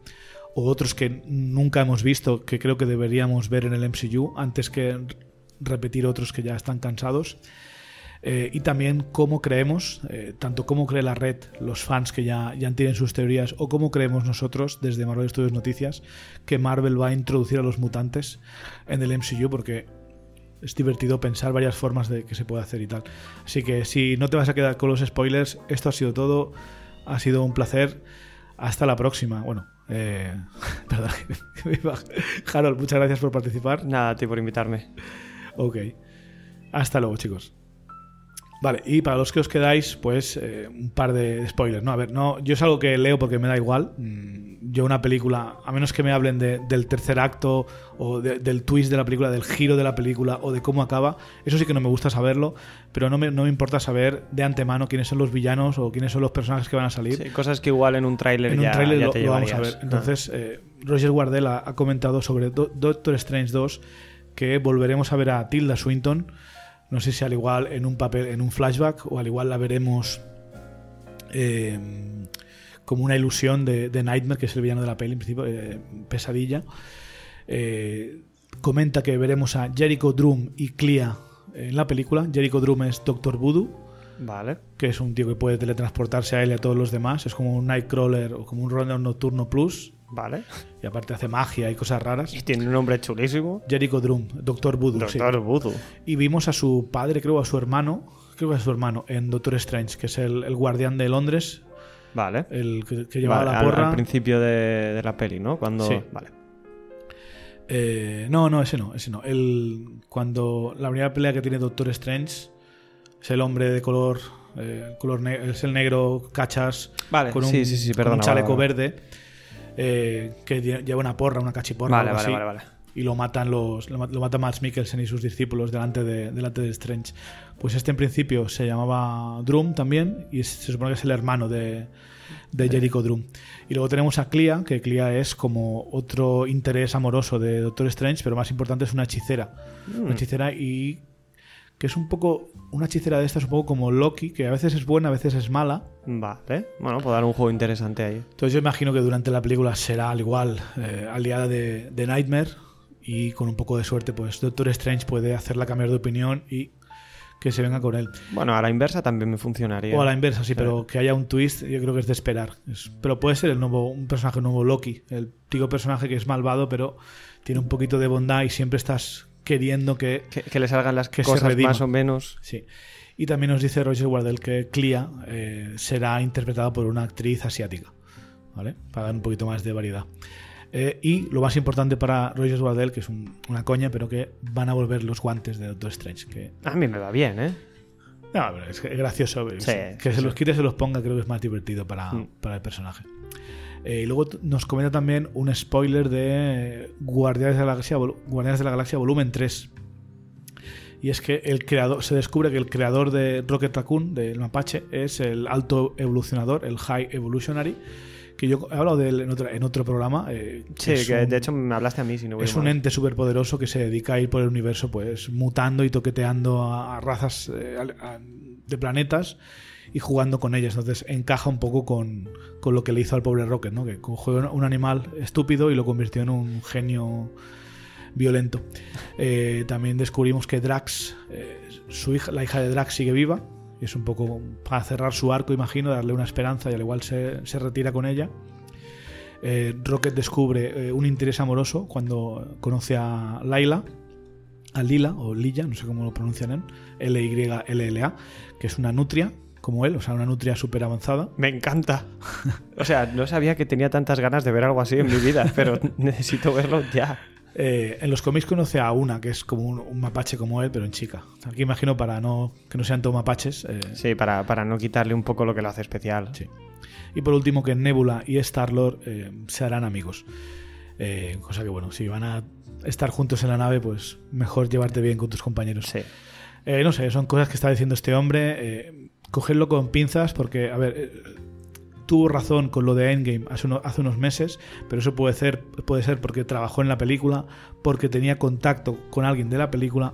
o otros que nunca hemos visto, que creo que deberíamos ver en el MCU, antes que repetir otros que ya están cansados. Eh, y también cómo creemos, eh, tanto cómo cree la red, los fans que ya, ya tienen sus teorías, o cómo creemos nosotros desde Marvel Studios Noticias que Marvel va a introducir a los mutantes en el MCU, porque es divertido pensar varias formas de que se puede hacer y tal. Así que si no te vas a quedar con los spoilers, esto ha sido todo. Ha sido un placer. Hasta la próxima. Bueno, eh, <laughs> perdón. <laughs> Harold, muchas gracias por participar. Nada, a ti por invitarme. Ok. Hasta luego, chicos. Vale, y para los que os quedáis, pues eh, un par de spoilers. No, a ver, no, yo es algo que leo porque me da igual. Mm, Yo una película, a menos que me hablen de- del tercer acto o de- del twist de la película, del giro de la película o de cómo acaba, eso sí que no me gusta saberlo, pero no me, no me importa saber de antemano quiénes son los villanos o quiénes son los personajes que van a salir Sí, cosas que igual en un tráiler ya, un tráiler ya lo, te lo vamos a ver. Entonces, eh, Roger Wardell ha, ha comentado sobre Do- Doctor Strange 2 que volveremos a ver a Tilda Swinton. No sé si al igual en un papel, en un flashback, o al igual la veremos eh, como una ilusión de, de Nightmare, que es el villano de la peli, en principio, eh, pesadilla. Eh, comenta que veremos a Jericho Drum y Clea en la película. Jericho Drum es Doctor Voodoo Vale. que es un tío que puede teletransportarse a él y a todos los demás. Es como un Nightcrawler o como un Runner Nocturno Plus. Vale. Y aparte hace magia y cosas raras. Y tiene un nombre chulísimo. Jericho Drum, Doctor Voodoo. sí. Doctor Voodoo. Y vimos a su padre, creo, a su hermano, creo que a su hermano, en Doctor Strange, que es el, el guardián de Londres, Vale. el que, que llevaba Vale, la porra. Al, principio de, de la peli, ¿no? Cuando. Sí. Vale. Eh, no, no, ese no, ese no. El, cuando la primera pelea que tiene Doctor Strange es el hombre de color, eh, color es el negro cachas Vale, con un, sí, sí, sí, con perdona, un chaleco vale, vale. verde eh, que lle- lleva una porra, una cachiporra. Vale, algo vale, así. vale, vale. y lo matan los lo, mata Max Mikkelsen y sus discípulos delante de, delante de Strange. Pues este en principio se llamaba Drum también y se supone que es el hermano de, de Jericho Drum. Y luego tenemos a Clea, que Clea es como otro interés amoroso de Doctor Strange, pero más importante es una hechicera. Una hechicera y que es un poco una hechicera de estas, un poco como Loki, que a veces es buena, a veces es mala. Vale, bueno, puede dar un juego interesante ahí. Entonces yo imagino que durante la película será al igual eh, aliada de, de Nightmare y con un poco de suerte pues Doctor Strange puede hacerla cambiar de opinión y que se venga con él. Bueno, a la inversa también me funcionaría. O a la inversa, sí, pero que haya un twist yo creo que es de esperar. Es- pero puede ser el nuevo, un personaje nuevo Loki, el típico personaje que es malvado pero tiene un poquito de bondad y siempre estás queriendo que... Que, que le salgan las Que cosas más o menos. Sí. Y también nos dice Roger Wardell que Clea eh, será interpretada por una actriz asiática, ¿vale? Para dar un poquito más de variedad. Eh, y lo más importante para Roger Wardell, que es un- una coña, pero que van a volver los guantes de Doctor Strange. Que, A mí me va bien, ¿eh? no, pero es que es gracioso. Sí, que sí, se los quite y se los ponga, creo que es más divertido para, Mm. para el personaje. Eh, y luego nos comenta también un spoiler de Guardianes de la Galaxia, Guardianes de la Galaxia Volumen 3. Y es que el creador se descubre que el creador de Rocket Raccoon, del mapache, es el alto evolucionador, el High Evolutionary, que yo he hablado de él en otro, en otro programa. eh, Sí, que un- de hecho me hablaste a mí si no voy es un ente superpoderoso que se dedica a ir por el universo, pues mutando y toqueteando a, a razas eh, a- de planetas y jugando con ellas. Entonces encaja un poco con, con lo que le hizo al pobre Rocket, ¿no? que cogió un animal estúpido y lo convirtió en un genio violento. Eh, también descubrimos que Drax, eh, su hija, la hija de Drax sigue viva. y Es un poco para cerrar su arco, imagino, darle una esperanza y al igual se, se retira con ella. Eh, Rocket descubre un interés amoroso cuando conoce a Laila, a Lila o Lilla, no sé cómo lo pronuncian en L-Y-L-L-A, que es una nutria como él, o sea, una nutria súper avanzada. Me encanta. <laughs> O sea, no sabía que tenía tantas ganas de ver algo así en mi vida, pero <laughs> necesito verlo ya. Eh, en los cómics conoce a una que es como un, un mapache como él, pero en chica. Aquí imagino para no que no sean todos mapaches. eh, Sí, para, para no quitarle un poco lo que lo hace especial. Sí. Y por último, que Nebula y Star-Lord eh, se harán amigos. Cosa que, bueno, si van a estar juntos en la nave, pues mejor llevarte bien con tus compañeros. Sí. No sé, son cosas que está diciendo este hombre. Cogerlo con pinzas porque, a ver, eh, tuvo razón con lo de Endgame hace, uno- hace unos meses, pero eso puede ser, puede ser porque trabajó en la película, porque tenía contacto con alguien de la película,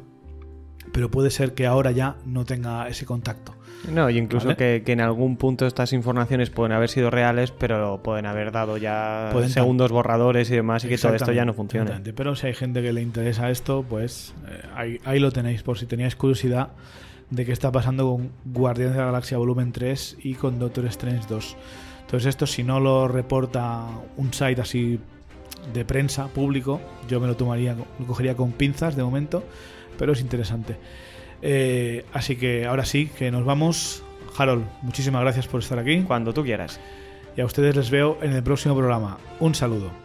pero puede ser que ahora ya no tenga ese contacto. No, y incluso Vale. que, que en algún punto estas informaciones pueden haber sido reales, pero pueden haber dado ya Pueden segundos borradores y demás, y que todo esto ya no exactamente. Pero si hay gente que le interesa esto, pues eh, ahí, ahí lo tenéis, por si teníais curiosidad de qué está pasando con Guardianes de la Galaxia Volumen 3 y con Doctor Strange 2. Entonces esto si no lo reporta un site así de prensa público, yo me lo tomaría, lo cogería con pinzas de momento, pero es interesante. Eh, así que ahora sí, que nos vamos. Harold, muchísimas gracias por estar aquí Cuando tú quieras. y a ustedes les veo en el próximo programa. Un saludo.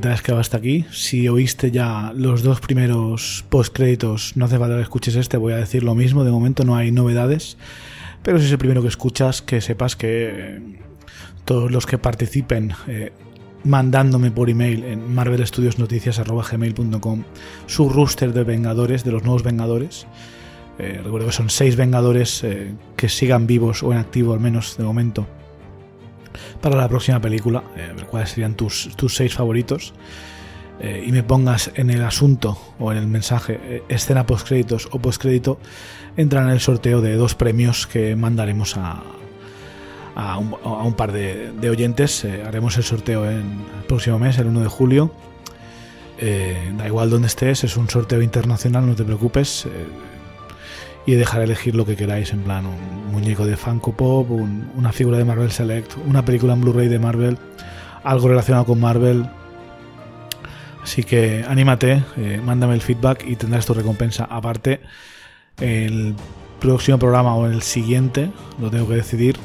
Que te quedado hasta aquí. Si oíste ya los dos primeros postcréditos, no hace falta que escuches este, voy a decir lo mismo. De momento no hay novedades. Pero si es el primero que escuchas, que sepas que eh, todos los que participen eh, mandándome por email en marvelstudiosnoticias.gmail.com su rooster de Vengadores, de los nuevos Vengadores. recuerdo que son seis Vengadores que sigan vivos o en activo al menos de momento para la próxima película, eh, cuáles serían tus, tus seis favoritos, eh, y me pongas en el asunto o en el mensaje eh, escena postcréditos o postcrédito, entran en el sorteo de dos premios que mandaremos a, a, un, par de, oyentes. haremos el sorteo en el próximo mes, el 1 de julio. da igual donde estés, es un sorteo internacional, no te preocupes y dejar elegir lo que queráis, en plan un muñeco de Funko Pop, una figura de Marvel Select, una película en Blu-ray de Marvel, algo relacionado con Marvel. Así que anímate, eh, mándame el feedback y tendrás tu recompensa. Aparte, el próximo programa o el siguiente, lo tengo que decidir,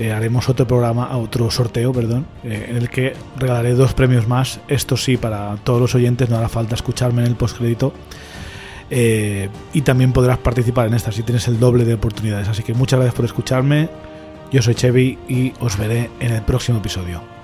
eh, haremos otro programa, otro sorteo, perdón, eh, en el que regalaré dos premios más. Esto sí, para todos los oyentes, no hará falta escucharme en el postcrédito. Eh, y también podrás participar en esta si tienes el doble de oportunidades. Así que muchas gracias por escucharme. Yo soy Chevy y os veré en el próximo episodio.